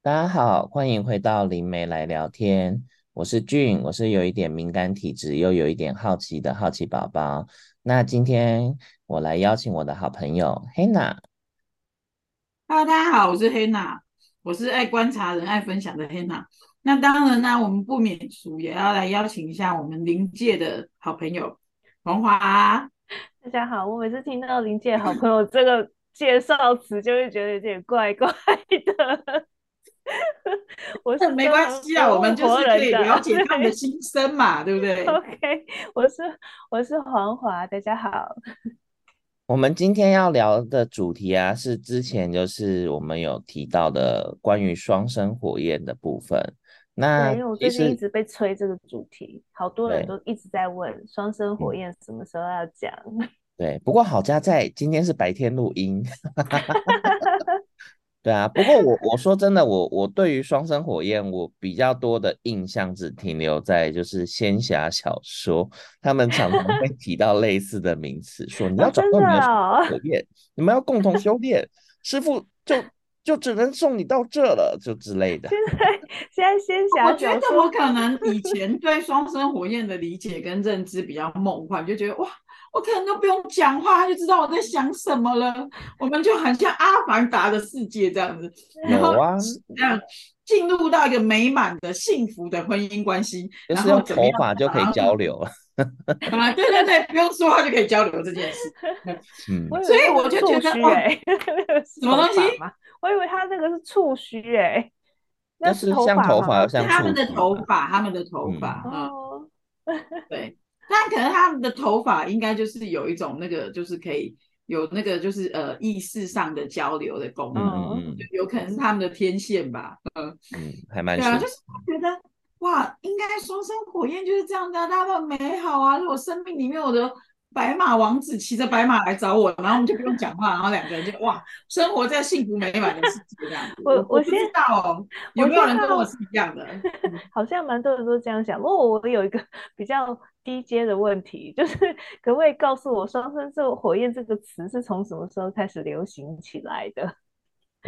大家好，欢迎回到灵媒来聊天。我是俊，我是有一点敏感体质又有一点好奇的好奇宝宝。那今天我来邀请我的好朋友 Hannah。Hello，大家好，我是 Hannah，我是爱观察人、爱分享的 Hannah。那当然呢，我们不免俗也要来邀请一下我们灵界的好朋友黄华。大家好，我每次听到灵界好朋友这个介绍词，就会觉得有点怪怪的。我是没关系啊，我们就是可以了解他们的心声嘛，对不对？OK，我是我是黄华，大家好。我们今天要聊的主题啊，是之前就是我们有提到的关于双生火焰的部分。那因为我最近一直被催这个主题，好多人都一直在问双生火焰什么时候要讲。对，不过好家在今天是白天录音。对啊，不过我我说真的，我我对于双生火焰，我比较多的印象只停留在就是仙侠小说，他们常常会 提到类似的名词，说你要找到你的火焰，你们要共同修炼，师傅就就只能送你到这了，就之类的。现在现在仙侠，我觉得我可能以前对双生火焰的理解跟认知比较梦幻，就觉得哇。我可能都不用讲话，他就知道我在想什么了。我们就很像阿凡达的世界这样子，然后这样进入到一个美满的幸福的婚姻关系，就是用头发就可以交流了。啊，对对对，不用说话就可以交流这件事。嗯，所以我就觉得，哎，什么东西？我以为他这个是触须，哎，那是像头发，像他们的头发，他们的头发啊，对。那可能他们的头发应该就是有一种那个，就是可以有那个，就是呃意识上的交流的功能，嗯，有可能是他们的天线吧，嗯嗯，还蛮对啊，就是觉得哇，应该双生火焰就是这样的，大家都很美好啊，如果生命里面我的。白马王子骑着白马来找我，然后我们就不用讲话，然后两个人就哇，生活在幸福美满的世界这样子。我我，我不知道哦，有没有人跟我是一样的？好像蛮多人都这样想。不过我有一个 比较低阶的问题，就是可不可以告诉我“双生座火焰”这个词是从什么时候开始流行起来的？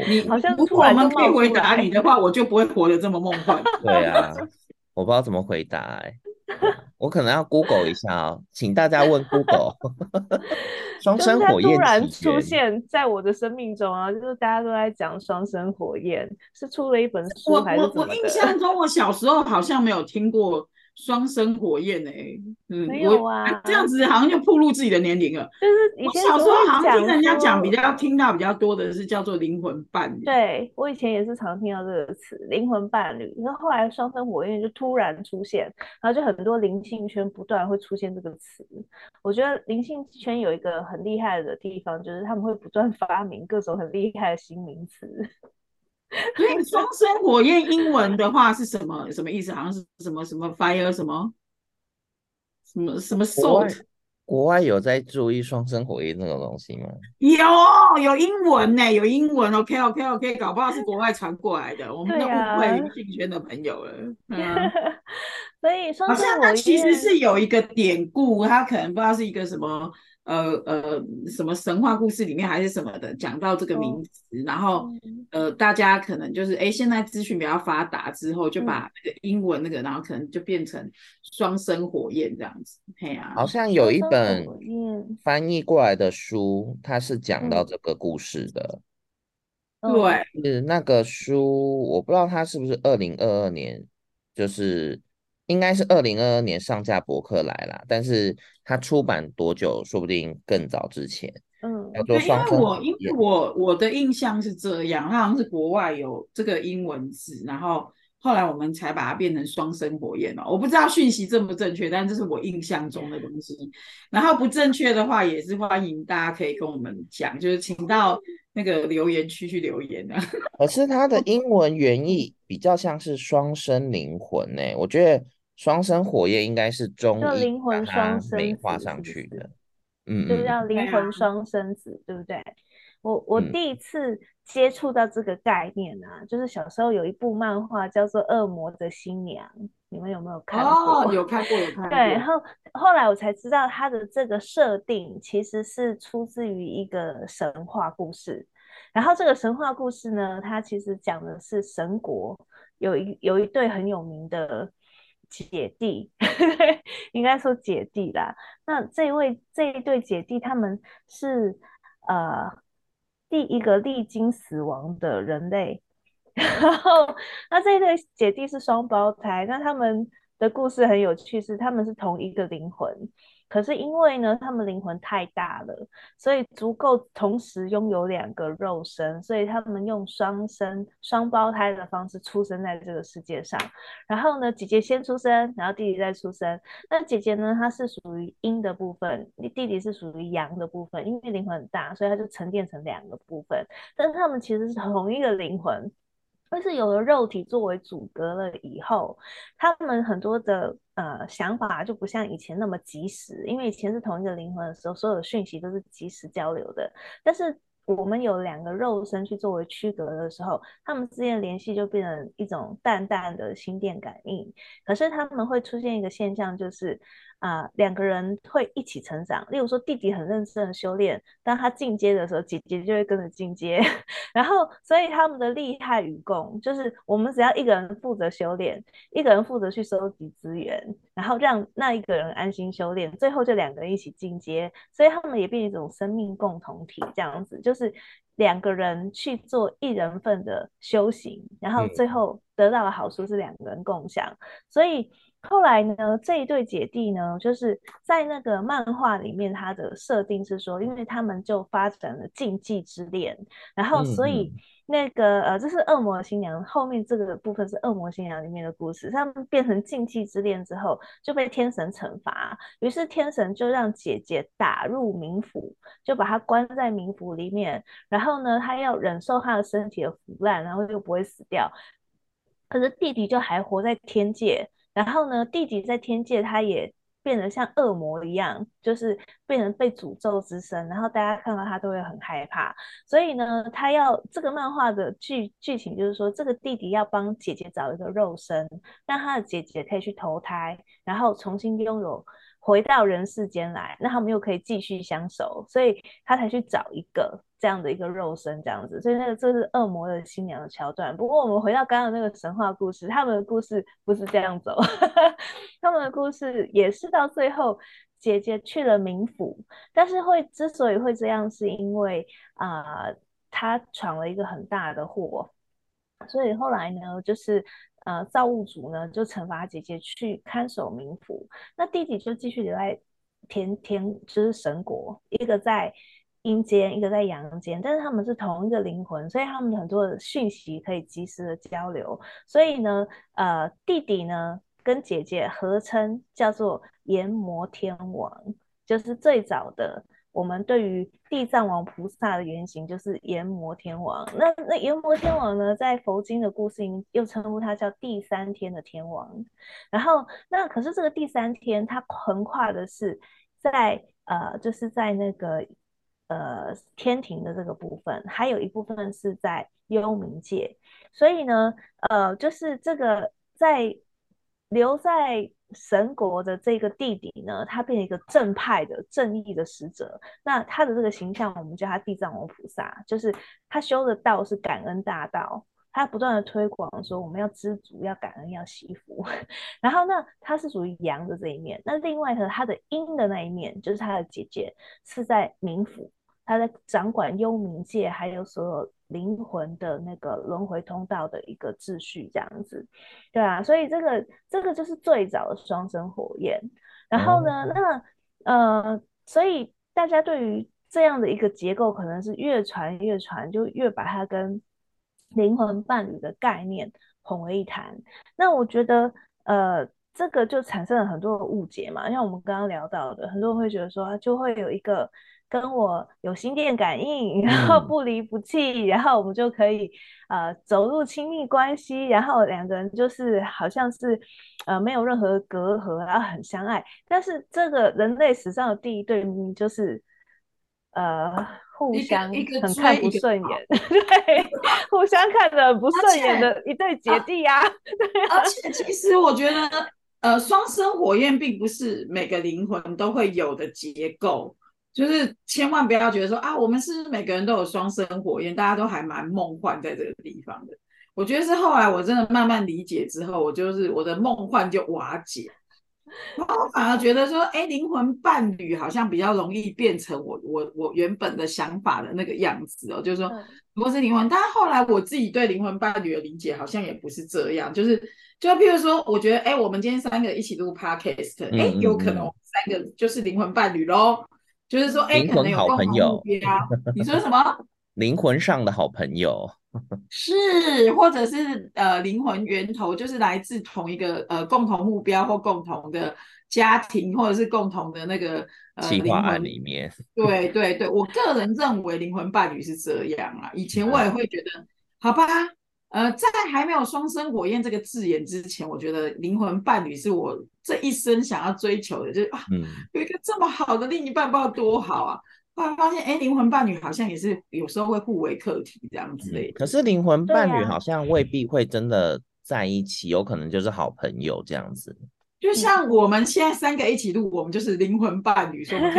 你 好像如果我们可以回答你的话，我就不会活得这么梦幻。对啊，我不知道怎么回答哎、欸。我可能要 Google 一下哦，请大家问 Google。双生火焰突然出现在我的生命中啊，就是大家都在讲双生火焰，是出了一本书还是怎么我我印象中，我小时候好像没有听过。双生火焰哎、欸，嗯，没有啊，这样子好像就暴露自己的年龄了。就是我小时候好像听人家讲，比较听到比较多的是叫做灵魂伴侣。对，我以前也是常听到这个词，灵魂伴侣。然后后来双生火焰就突然出现，然后就很多灵性圈不断会出现这个词。我觉得灵性圈有一个很厉害的地方，就是他们会不断发明各种很厉害的新名词。所以双生火焰英文的话是什么？什么意思？好像是什么什么 fire 什么什么什么 salt。国外有在注意双生火焰那种东西吗？有，有英文呢，有英文。OK OK OK，搞不好是国外传过来的，我们都误会灵性圈的朋友了。嗯，所以双生火焰好像它其实是有一个典故，它可能不知道是一个什么。呃呃，什么神话故事里面还是什么的，讲到这个名词，哦、然后呃，大家可能就是哎，现在资讯比较发达之后，就把那个英文那个，嗯、然后可能就变成双生火焰这样子。嘿啊，好像有一本翻译过来的书，它是讲到这个故事的。嗯、对，是那个书，我不知道它是不是二零二二年，就是。应该是二零二二年上架博客来啦，但是它出版多久，说不定更早之前。嗯，对，因为我因为我我的印象是这样，它好像是国外有这个英文字，然后后来我们才把它变成双生火焰哦。我不知道讯息正不正确，但这是我印象中的东西。然后不正确的话，也是欢迎大家可以跟我们讲，就是请到那个留言区去留言啊。可是它的英文原意比较像是双生灵魂呢、欸，我觉得。双生火焰应该是中灵魂双生美化上去的，嗯，就叫灵魂双生子，对不对？我我第一次接触到这个概念啊，嗯、就是小时候有一部漫画叫做《恶魔的新娘》，你们有没有看过？哦，有 看过，有看过。对，然后后来我才知道它的这个设定其实是出自于一个神话故事。然后这个神话故事呢，它其实讲的是神国有一有一对很有名的姐弟，应该说姐弟啦。那这位这一对姐弟，他们是呃第一个历经死亡的人类。然后，那这一对姐弟是双胞胎，那他们的故事很有趣，是他们是同一个灵魂。可是因为呢，他们灵魂太大了，所以足够同时拥有两个肉身，所以他们用双生、双胞胎的方式出生在这个世界上。然后呢，姐姐先出生，然后弟弟再出生。那姐姐呢，她是属于阴的部分，弟弟是属于阳的部分。因为灵魂很大，所以他就沉淀成两个部分。但是他们其实是同一个灵魂。但是有了肉体作为阻隔了以后，他们很多的呃想法就不像以前那么及时，因为以前是同一个灵魂的时候，所有的讯息都是及时交流的。但是我们有两个肉身去作为区隔的时候，他们之间的联系就变成一种淡淡的心电感应。可是他们会出现一个现象，就是。啊、呃，两个人会一起成长。例如说，弟弟很认真的修炼，当他进阶的时候，姐姐就会跟着进阶。然后，所以他们的利害与共，就是我们只要一个人负责修炼，一个人负责去收集资源，然后让那一个人安心修炼，最后就两个人一起进阶。所以他们也变成一种生命共同体，这样子，就是两个人去做一人份的修行，然后最后得到的好处是两个人共享。所以。后来呢，这一对姐弟呢，就是在那个漫画里面，他的设定是说，因为他们就发展了禁忌之恋，然后所以那个呃，这是恶魔新娘后面这个部分是恶魔新娘里面的故事，他们变成禁忌之恋之后就被天神惩罚，于是天神就让姐姐打入冥府，就把她关在冥府里面，然后呢，她要忍受她的身体的腐烂，然后又不会死掉，可是弟弟就还活在天界。然后呢，弟弟在天界，他也变得像恶魔一样，就是变成被诅咒之身。然后大家看到他都会很害怕。所以呢，他要这个漫画的剧剧情就是说，这个弟弟要帮姐姐找一个肉身，让他的姐姐可以去投胎，然后重新拥有回到人世间来，那他们又可以继续相守。所以他才去找一个。这样的一个肉身，这样子，所以那个这是恶魔的新娘的桥段。不过我们回到刚刚那个神话故事，他们的故事不是这样走，他们的故事也是到最后姐姐去了冥府，但是会之所以会这样，是因为啊、呃，他闯了一个很大的祸，所以后来呢，就是呃造物主呢就惩罚姐姐去看守冥府，那弟弟就继续留在天天就是神国，一个在。阴间，一个在阳间，但是他们是同一个灵魂，所以他们很多的讯息可以及时的交流。所以呢，呃，弟弟呢跟姐姐合称叫做阎魔天王，就是最早的我们对于地藏王菩萨的原型就是阎魔天王。那那阎魔天王呢，在佛经的故事里又称呼他叫第三天的天王。然后那可是这个第三天，它横跨的是在呃，就是在那个。呃，天庭的这个部分，还有一部分是在幽冥界，所以呢，呃，就是这个在留在神国的这个弟弟呢，他变成一个正派的正义的使者。那他的这个形象，我们叫他地藏王菩萨，就是他修的道是感恩大道。他不断的推广说，我们要知足，要感恩，要惜福。然后呢，他是属于阳的这一面。那另外呢，他的阴的那一面，就是他的姐姐是在冥府。他在掌管幽冥界，还有所有灵魂的那个轮回通道的一个秩序，这样子，对啊，所以这个这个就是最早的双生火焰。然后呢，嗯、那呃，所以大家对于这样的一个结构，可能是越传越传，就越把它跟灵魂伴侣的概念混为一谈。那我觉得，呃，这个就产生了很多的误解嘛，像我们刚刚聊到的，很多人会觉得说，就会有一个。跟我有心电感应，然后不离不弃，嗯、然后我们就可以呃走入亲密关系，然后两个人就是好像是呃没有任何隔阂，然后很相爱。但是这个人类史上的第一对就是呃互相很看不顺眼，对，互相看着不顺眼的一对姐弟呀、啊。而且其实我觉得呃双生火焰并不是每个灵魂都会有的结构。就是千万不要觉得说啊，我们是不是每个人都有双生火焰，大家都还蛮梦幻在这个地方的。我觉得是后来我真的慢慢理解之后，我就是我的梦幻就瓦解。我反而觉得说，哎，灵魂伴侣好像比较容易变成我我我原本的想法的那个样子哦，就是说，如果是灵魂，但是后来我自己对灵魂伴侣的理解好像也不是这样，就是就譬如说，我觉得，哎，我们今天三个一起录 podcast，哎，有可能我们三个就是灵魂伴侣喽，就是说，哎，可能有共同目标。你说什么？灵魂上的好朋友。是，或者是呃灵魂源头，就是来自同一个呃共同目标或共同的家庭，或者是共同的那个呃计划案里面。对对对，我个人认为灵魂伴侣是这样啊。以前我也会觉得，嗯、好吧，呃，在还没有双生火焰这个字眼之前，我觉得灵魂伴侣是我这一生想要追求的，就是啊，嗯、有一个这么好的另一半，不知道多好啊。突然发现，哎，灵魂伴侣好像也是有时候会互为课题这样子的、嗯。可是灵魂伴侣好像未必会真的在一起，啊、有可能就是好朋友这样子。就像我们现在三个一起录，我们就是灵魂伴侣，说不定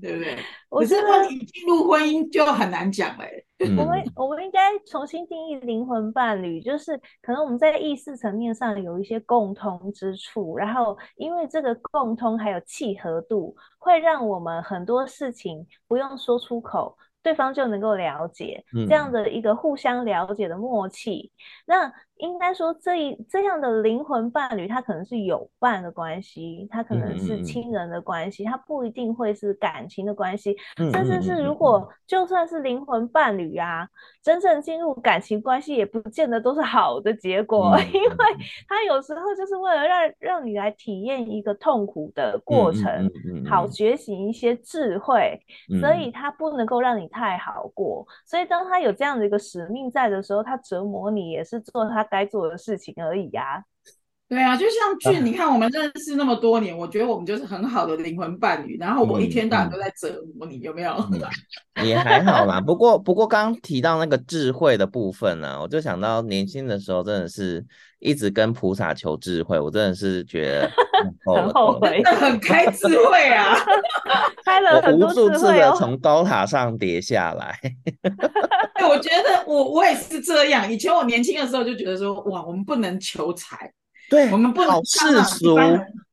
对不对？可是问题进入婚姻就很难讲嘞。我们我们应该重新定义灵魂伴侣，就是可能我们在意识层面上有一些共通之处，然后因为这个共通还有契合度，会让我们很多事情不用说出口，对方就能够了解，这样的一个互相了解的默契。那。应该说，这一这样的灵魂伴侣，他可能是友伴的关系，他可能是亲人的关系，他不一定会是感情的关系，甚至是如果就算是灵魂伴侣啊，真正进入感情关系，也不见得都是好的结果，因为他有时候就是为了让让你来体验一个痛苦的过程，好觉醒一些智慧，所以他不能够让你太好过，所以当他有这样的一个使命在的时候，他折磨你也是做他。该做的事情而已呀、对啊，就像俊，你看我们认识那么多年，我觉得我们就是很好的灵魂伴侣。然后我一天到晚都在折磨你，有没有？也还好啦。不过，不过刚刚提到那个智慧的部分呢、啊，我就想到年轻的时候真的是一直跟菩萨求智慧，我真的是觉得 很后悔，很开智慧啊，开了很多智慧、哦、我无数次的从高塔上跌下来。我觉得我我也是这样。以前我年轻的时候就觉得说，哇，我们不能求财，对，我们不能世俗，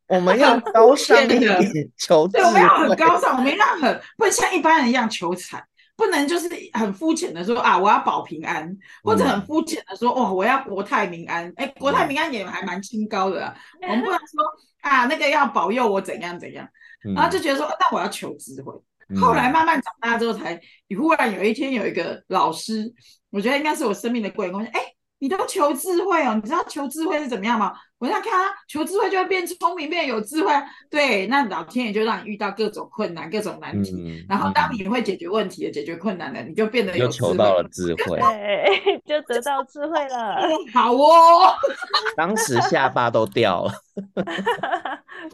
我们要高尚一点求财，对，我们要很高尚，我们要很不能像一般人一样求财，不能就是很肤浅的说啊，我要保平安，或者很肤浅的说，哦，我要国泰民安。哎，国泰民安也还蛮清高的，我们不能说啊，那个要保佑我怎样怎样，然后就觉得说，那我要求智慧。后来慢慢长大之后，才忽然有一天有一个老师，我觉得应该是我生命的贵人，我说：“哎，你都求智慧哦，你知道求智慧是怎么样吗？”我想看啊，求智慧就会变聪明，变有智慧。对，那老天爷就让你遇到各种困难、各种难题，嗯、然后当你会解决问题的、嗯、解决困难的，你就变得有智慧。就求到了智慧，对，就得到智慧了。好哦，当时下巴都掉了。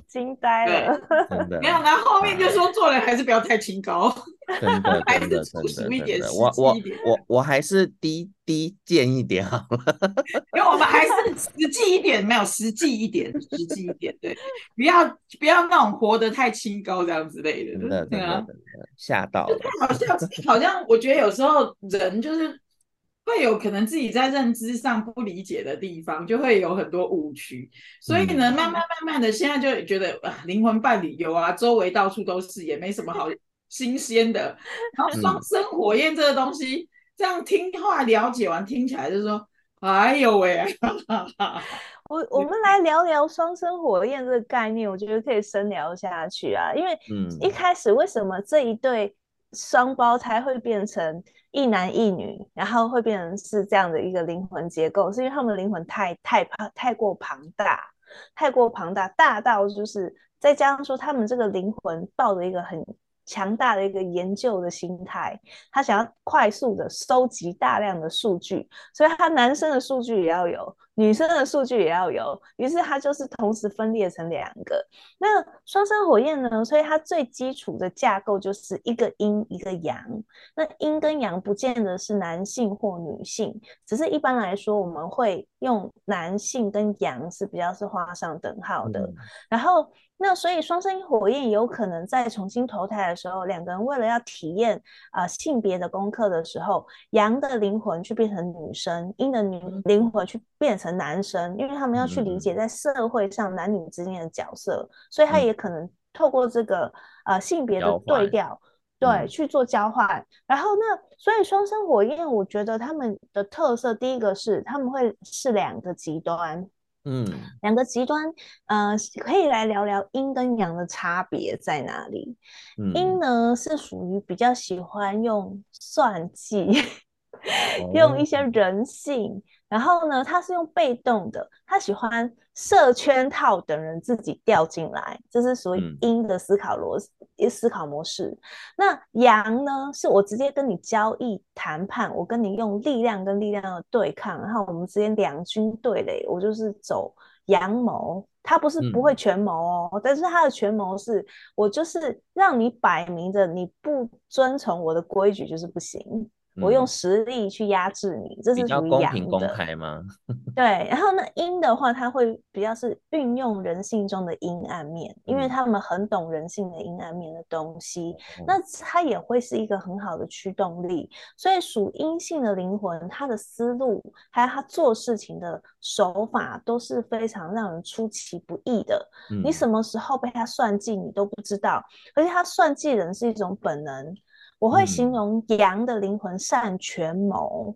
惊呆了，真的。没有，然后后面就说做人还是不要太清高，真的，真的，真的，我我我我还是低低贱一点好了，因为我们还是实际一点，没有实际一点，实际一点，对，不要不要那种活得太清高这样之类的，真的，真的，吓到了，好像好像我觉得有时候人就是。会有可能自己在认知上不理解的地方，就会有很多误区。所以呢，慢慢慢慢的，现在就觉得啊，灵魂伴侣有啊，周围到处都是，也没什么好新鲜的。然后双生火焰这个东西，这样听话了解完，听起来就是说，哎呦喂！我我们来聊聊双生火焰这个概念，我觉得可以深聊下去啊。因为一开始为什么这一对双胞胎会变成？一男一女，然后会变成是这样的一个灵魂结构，是因为他们灵魂太太庞太过庞大，太过庞大，大到就是再加上说他们这个灵魂抱着一个很强大的一个研究的心态，他想要快速的收集大量的数据，所以他男生的数据也要有。女生的数据也要有，于是他就是同时分裂成两个。那双生火焰呢？所以它最基础的架构就是一个阴一个阳。那阴跟阳不见得是男性或女性，只是一般来说我们会用男性跟阳是比较是画上等号的。嗯、然后那所以双生火焰有可能在重新投胎的时候，两个人为了要体验啊、呃、性别的功课的时候，阳的灵魂去变成女生，阴的女灵魂去变成男生，因为他们要去理解在社会上男女之间的角色，所以他也可能透过这个呃性别的对调，对去做交换。然后那所以双生火焰，我觉得他们的特色，第一个是他们会是两个极端。嗯，两个极端，呃，可以来聊聊阴跟阳的差别在哪里？嗯，阴呢是属于比较喜欢用算计，哦、用一些人性。然后呢，他是用被动的，他喜欢设圈套等人自己掉进来，这是属于阴的思考逻思考模式。那阳呢，是我直接跟你交易谈判，我跟你用力量跟力量的对抗，然后我们之间两军对垒，我就是走阳谋，他不是不会权谋哦，嗯、但是他的权谋是我就是让你摆明着你不遵从我的规矩就是不行。我用实力去压制你，嗯、这是属于阳的。比较公平公开吗？对，然后呢，阴的话，它会比较是运用人性中的阴暗面，嗯、因为他们很懂人性的阴暗面的东西，嗯、那它也会是一个很好的驱动力。所以属阴性的灵魂，他的思路还有他做事情的手法都是非常让人出其不意的。嗯、你什么时候被他算计，你都不知道，而且他算计人是一种本能。我会形容阳的灵魂善权谋，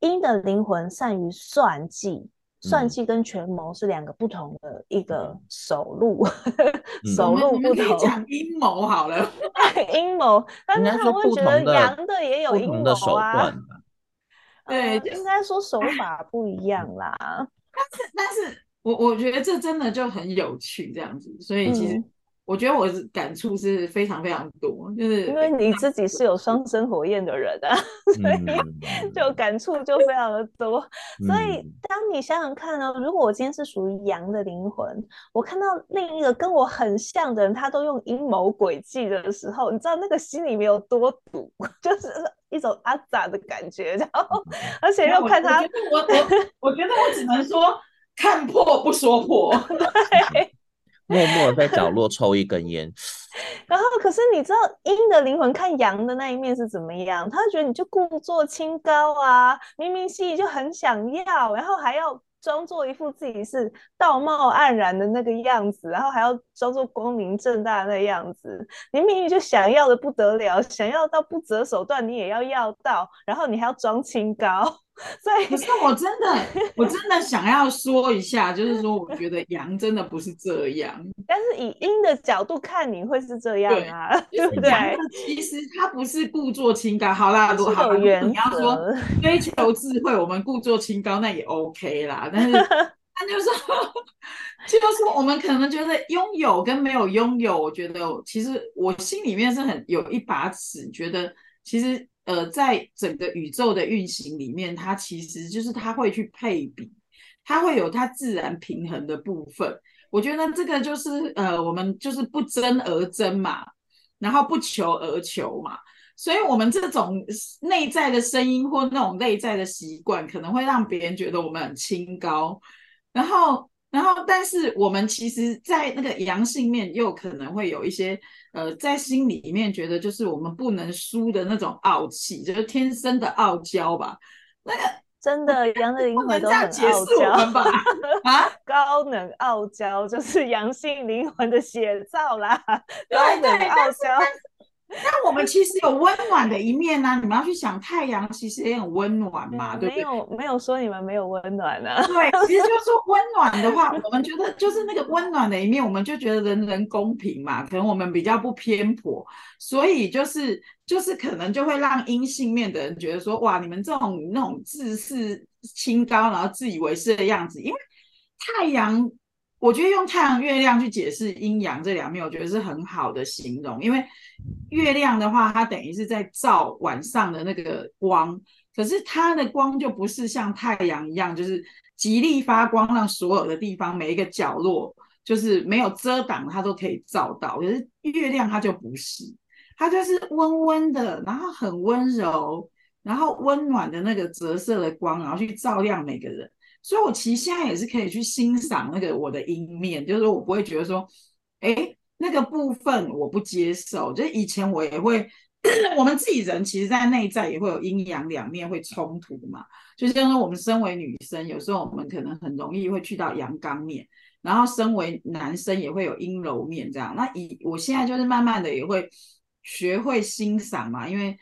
阴、嗯、的灵魂善于算计。嗯、算计跟权谋是两个不同的一个手路，嗯、手路 不同。讲阴谋好了，阴谋，但是他会觉得阳的也有阴谋啊。对，应该说手法不一样啦。但是，但是我我觉得这真的就很有趣，这样子，所以其实。嗯我觉得我感触是非常非常多，就是因为你自己是有双生火焰的人啊，所以就感触就非常的多。嗯、所以当你想想看呢，如果我今天是属于羊的灵魂，我看到另一个跟我很像的人，他都用阴谋诡计的时候，你知道那个心里面有多堵，就是一种阿杂的感觉。然后，而且又看他，我我我，我觉得我只能说看破不说破。对。默默在角落抽一根烟，然后可是你知道阴的灵魂看阳的那一面是怎么样？他觉得你就故作清高啊，明明心里就很想要，然后还要装作一副自己是道貌岸然的那个样子，然后还要装作光明正大那样子。你明明就想要的不得了，想要到不择手段，你也要要到，然后你还要装清高。所以，可是我真的，我真的想要说一下，就是说，我觉得阳真的不是这样，但是以阴的角度看，你会是这样啊，对不对？其实他不是故作清高，好啦，如果好，你要说追求智慧，我们故作清高那也 OK 啦，但是他就是说，就是说我们可能觉得拥有跟没有拥有，我觉得其实我心里面是很有一把尺，觉得其实。呃，在整个宇宙的运行里面，它其实就是它会去配比，它会有它自然平衡的部分。我觉得这个就是呃，我们就是不争而争嘛，然后不求而求嘛。所以，我们这种内在的声音或那种内在的习惯，可能会让别人觉得我们很清高，然后。然后，但是我们其实，在那个阳性面，又可能会有一些，呃，在心里面觉得，就是我们不能输的那种傲气，就是天生的傲娇吧。那个 真的，羊的灵魂都很傲娇吧？啊，高能傲娇就是阳性灵魂的写照啦，高能傲娇。那我们其实有温暖的一面呢、啊，你们要去想，太阳其实也很温暖嘛，嗯、对不对？没有没有说你们没有温暖呢、啊。对，其实就是说温暖的话，我们觉得就是那个温暖的一面，我们就觉得人人公平嘛，可能我们比较不偏颇，所以就是就是可能就会让阴性面的人觉得说，哇，你们这种那种自视清高，然后自以为是的样子，因为太阳。我觉得用太阳、月亮去解释阴阳这两面，我觉得是很好的形容。因为月亮的话，它等于是在照晚上的那个光，可是它的光就不是像太阳一样，就是极力发光，让所有的地方每一个角落就是没有遮挡，它都可以照到。可是月亮它就不是，它就是温温的，然后很温柔，然后温暖的那个折射的光，然后去照亮每个人。所以，我其实现在也是可以去欣赏那个我的阴面，就是说我不会觉得说哎，那个部分我不接受。就以前我也会，我们自己人其实，在内在也会有阴阳两面会冲突嘛。就是说，我们身为女生，有时候我们可能很容易会去到阳刚面，然后身为男生也会有阴柔面这样。那以我现在就是慢慢的也会学会欣赏嘛，因为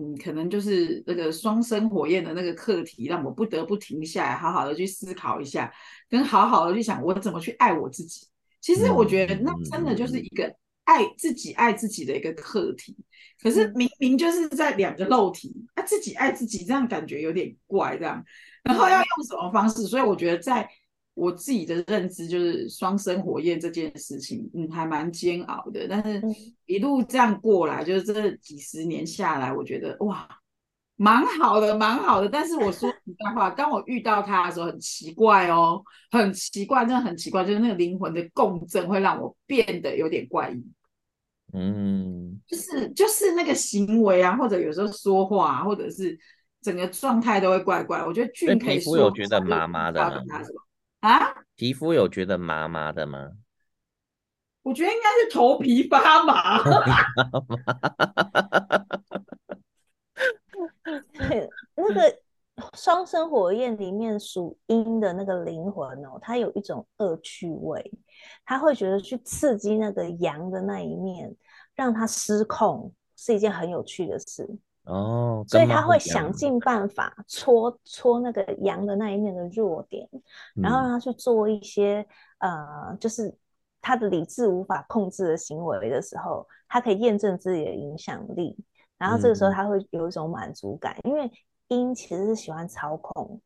嗯，可能就是那个双生火焰的那个课题，让我不得不停下来，好好的去思考一下，跟好好的去想我怎么去爱我自己。其实我觉得那真的就是一个爱自己、爱自己的一个课题。可是明明就是在两个肉体，啊，自己爱自己，这样感觉有点怪，这样。然后要用什么方式？所以我觉得在我自己的认知，就是双生火焰这件事情，嗯，还蛮煎熬的。但是一路这样过来，就是这几十年下来，我觉得哇，蛮好的，蛮好的。但是我说实在话，当我遇到他的时候，很奇怪哦，很奇怪，真的很奇怪，就是那个灵魂的共振会让我变得有点怪异。嗯，就是就是那个行为啊，或者有时候说话啊，或者是整个状态都会怪怪。我觉得俊皮肤有觉得麻麻的吗？啊？皮肤有觉得麻麻的吗？我觉得应该是头皮发麻。那个双生火焰里面属阴的那个灵魂哦，它有一种恶趣味。他会觉得去刺激那个阳的那一面，让它失控是一件很有趣的事哦，所以他会想尽办法戳戳那个阳的那一面的弱点，嗯、然后让他去做一些呃，就是他的理智无法控制的行为的时候，他可以验证自己的影响力，然后这个时候他会有一种满足感，嗯、因为阴其实是喜欢操控。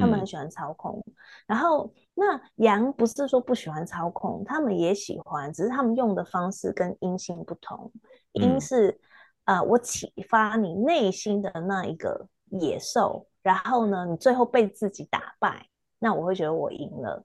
他们很喜欢操控，嗯、然后那羊不是说不喜欢操控，他们也喜欢，只是他们用的方式跟阴性不同。阴是呃，我启发你内心的那一个野兽，然后呢，你最后被自己打败，那我会觉得我赢了。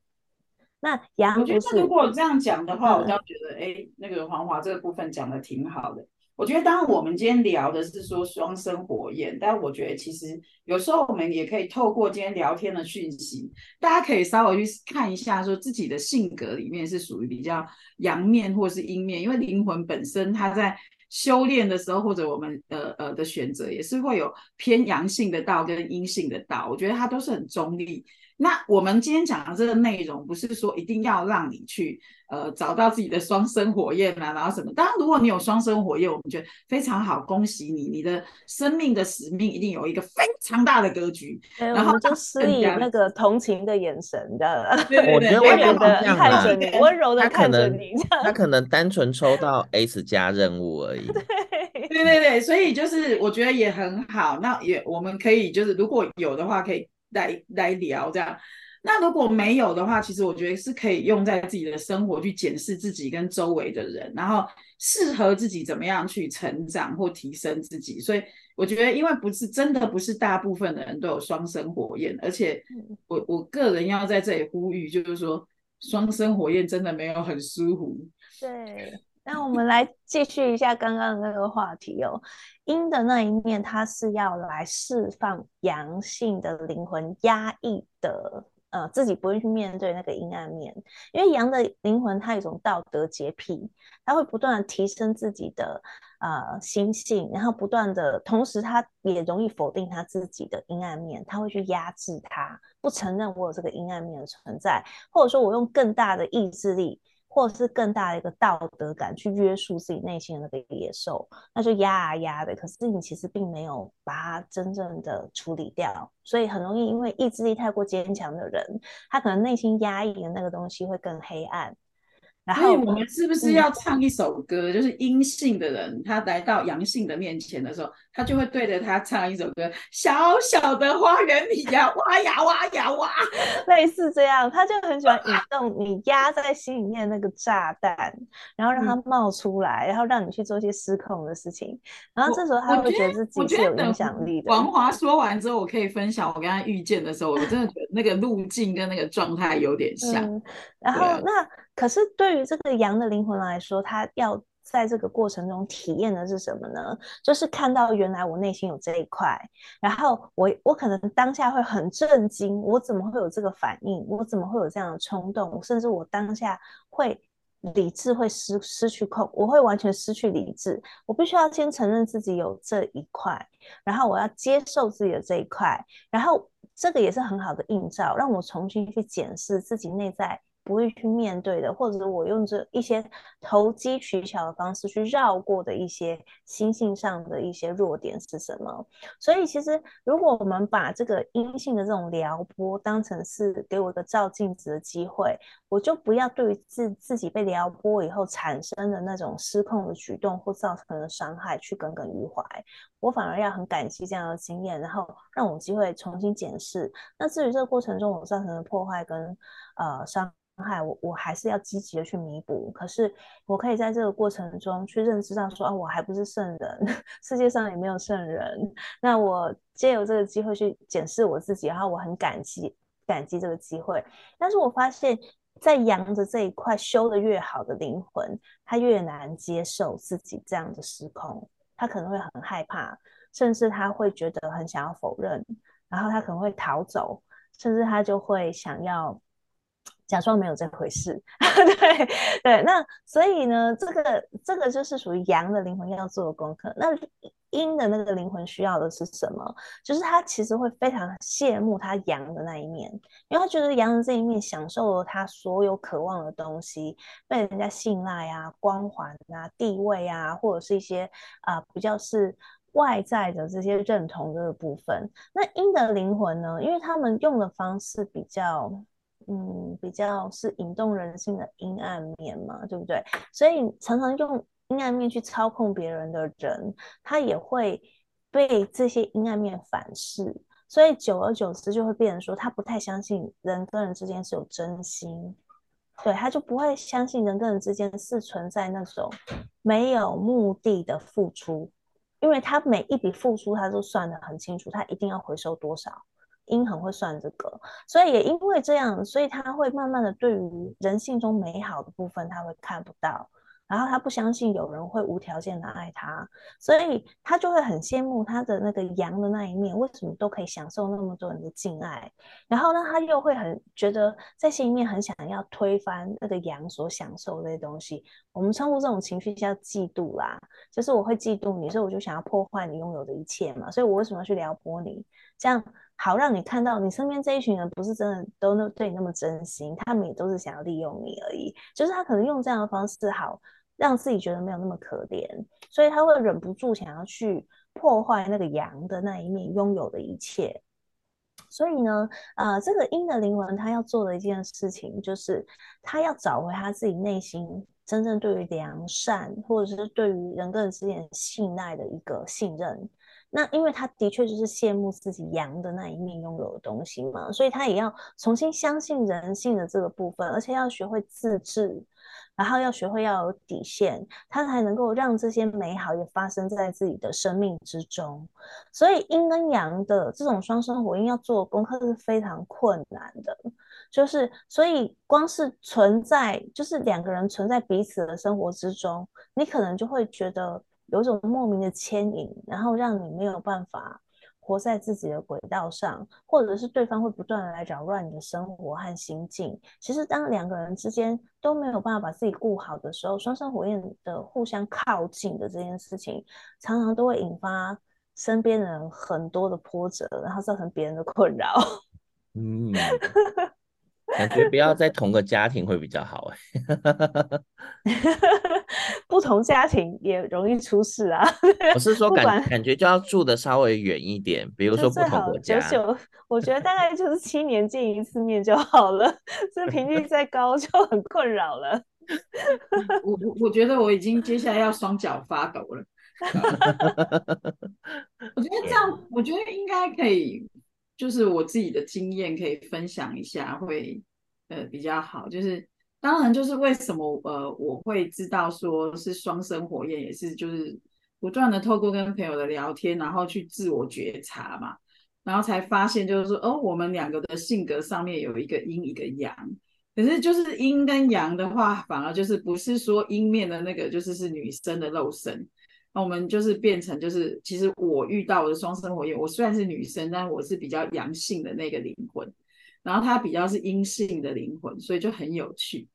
那杨，我觉得如果这样讲的话，嗯、我倒觉得，哎，那个黄华这个部分讲的挺好的。我觉得，当然我们今天聊的是说双生火焰，但我觉得其实有时候我们也可以透过今天聊天的讯息，大家可以稍微去看一下，说自己的性格里面是属于比较阳面或是阴面，因为灵魂本身它在修炼的时候，或者我们呃呃的选择，也是会有偏阳性的道跟阴性的道，我觉得它都是很中立。那我们今天讲的这个内容，不是说一定要让你去呃找到自己的双生火焰啊，然后什么？当然，如果你有双生火焰，我们觉得非常好，恭喜你，你的生命的使命一定有一个非常大的格局。对然后就施以那个同情的眼神的，对对对，温柔的看着你，温柔的看着你，他可能单纯抽到 S 加任务而已。对对对对，所以就是我觉得也很好。那也我们可以就是如果有的话，可以。来来聊这样，那如果没有的话，其实我觉得是可以用在自己的生活去检视自己跟周围的人，然后适合自己怎么样去成长或提升自己。所以我觉得，因为不是真的不是大部分的人都有双生火焰，而且我我个人要在这里呼吁，就是说双生火焰真的没有很舒服。对。那我们来继续一下刚刚的那个话题哦，阴的那一面，它是要来释放阳性的灵魂压抑的，呃，自己不会去面对那个阴暗面，因为阳的灵魂它有一种道德洁癖，它会不断的提升自己的呃心性，然后不断的，同时它也容易否定他自己的阴暗面，他会去压制它，不承认我有这个阴暗面的存在，或者说我用更大的意志力。或者是更大的一个道德感去约束自己内心的那个野兽，那就压啊压的。可是你其实并没有把它真正的处理掉，所以很容易因为意志力太过坚强的人，他可能内心压抑的那个东西会更黑暗。然后我们是不是要唱一首歌？嗯、就是阴性的人，他来到阳性的面前的时候，他就会对着他唱一首歌：“小小的花园里呀，挖呀挖呀挖。”类似这样，他就很喜欢引动你压在心里面那个炸弹，然后让它冒出来，嗯、然后让你去做一些失控的事情。然后这时候他会觉得自己是有影响力的。王华说完之后，我可以分享我跟他遇见的时候，我真的觉得那个路径跟那个状态有点像。嗯、然后那。可是对于这个羊的灵魂来说，他要在这个过程中体验的是什么呢？就是看到原来我内心有这一块，然后我我可能当下会很震惊，我怎么会有这个反应？我怎么会有这样的冲动？甚至我当下会理智会失失去控，我会完全失去理智。我必须要先承认自己有这一块，然后我要接受自己的这一块，然后这个也是很好的映照，让我重新去检视自己内在。不会去面对的，或者我用这一些投机取巧的方式去绕过的一些心性上的一些弱点是什么？所以，其实如果我们把这个阴性的这种撩拨当成是给我一个照镜子的机会，我就不要对于自自己被撩拨以后产生的那种失控的举动或造成的伤害去耿耿于怀，我反而要很感激这样的经验，然后让我有机会重新检视。那至于这个过程中我造成的破坏跟呃伤。害我，我还是要积极的去弥补。可是，我可以在这个过程中去认知到说，啊，我还不是圣人，世界上也没有圣人。那我借由这个机会去检视我自己，然后我很感激，感激这个机会。但是我发现，在阳的这一块修得越好的灵魂，他越难接受自己这样的失控，他可能会很害怕，甚至他会觉得很想要否认，然后他可能会逃走，甚至他就会想要。假装没有这回事，对对，那所以呢，这个这个就是属于阳的灵魂要做的功课。那阴的那个灵魂需要的是什么？就是他其实会非常羡慕他阳的那一面，因为他觉得阳的这一面享受了他所有渴望的东西，被人家信赖啊、光环啊、地位啊，或者是一些啊、比较是外在的这些认同这个部分。那阴的灵魂呢，因为他们用的方式比较。嗯，比较是引动人心的阴暗面嘛，对不对？所以常常用阴暗面去操控别人的人，他也会被这些阴暗面反噬，所以久而久之就会变成说，他不太相信人跟人之间是有真心，对，他就不会相信人跟人之间是存在那种没有目的的付出，因为他每一笔付出他都算得很清楚，他一定要回收多少。阴很会算这个，所以也因为这样，所以他会慢慢的对于人性中美好的部分他会看不到，然后他不相信有人会无条件的爱他，所以他就会很羡慕他的那个阳的那一面，为什么都可以享受那么多人的敬爱，然后呢，他又会很觉得在心里面很想要推翻那个阳所享受的这些东西，我们称呼这种情绪叫嫉妒啦，就是我会嫉妒你，所以我就想要破坏你拥有的一切嘛，所以我为什么要去撩拨你，这样。好，让你看到你身边这一群人不是真的都那对你那么真心，他们也都是想要利用你而已。就是他可能用这样的方式，好让自己觉得没有那么可怜，所以他会忍不住想要去破坏那个阳的那一面拥有的一切。所以呢，呃，这个阴的灵魂他要做的一件事情，就是他要找回他自己内心真正对于良善，或者是对于人跟人之间信赖的一个信任。那因为他的确就是羡慕自己阳的那一面拥有的东西嘛，所以他也要重新相信人性的这个部分，而且要学会自制，然后要学会要有底线，他才能够让这些美好也发生在自己的生命之中。所以阴跟阳的这种双生火焰要做功课是非常困难的，就是所以光是存在，就是两个人存在彼此的生活之中，你可能就会觉得。有一种莫名的牵引，然后让你没有办法活在自己的轨道上，或者是对方会不断的来扰乱你的生活和心境。其实，当两个人之间都没有办法把自己顾好的时候，双生火焰的互相靠近的这件事情，常常都会引发身边人很多的波折，然后造成别人的困扰。嗯。感觉不要在同个家庭会比较好哎，不同家庭也容易出事啊。我是说感感觉就要住的稍微远一点，比如说不同国家。九九，我觉得大概就是七年见一次面就好了，这频率再高就很困扰了。我我我觉得我已经接下来要双脚发抖了。我觉得这样，我觉得应该可以。就是我自己的经验可以分享一下，会呃比较好。就是当然，就是为什么呃我会知道说是双生火焰，也是就是不断的透过跟朋友的聊天，然后去自我觉察嘛，然后才发现就是说哦，我们两个的性格上面有一个阴一个阳，可是就是阴跟阳的话，反而就是不是说阴面的那个就是是女生的肉身。那我们就是变成，就是其实我遇到我的双生火焰，我虽然是女生，但我是比较阳性的那个灵魂，然后他比较是阴性的灵魂，所以就很有趣。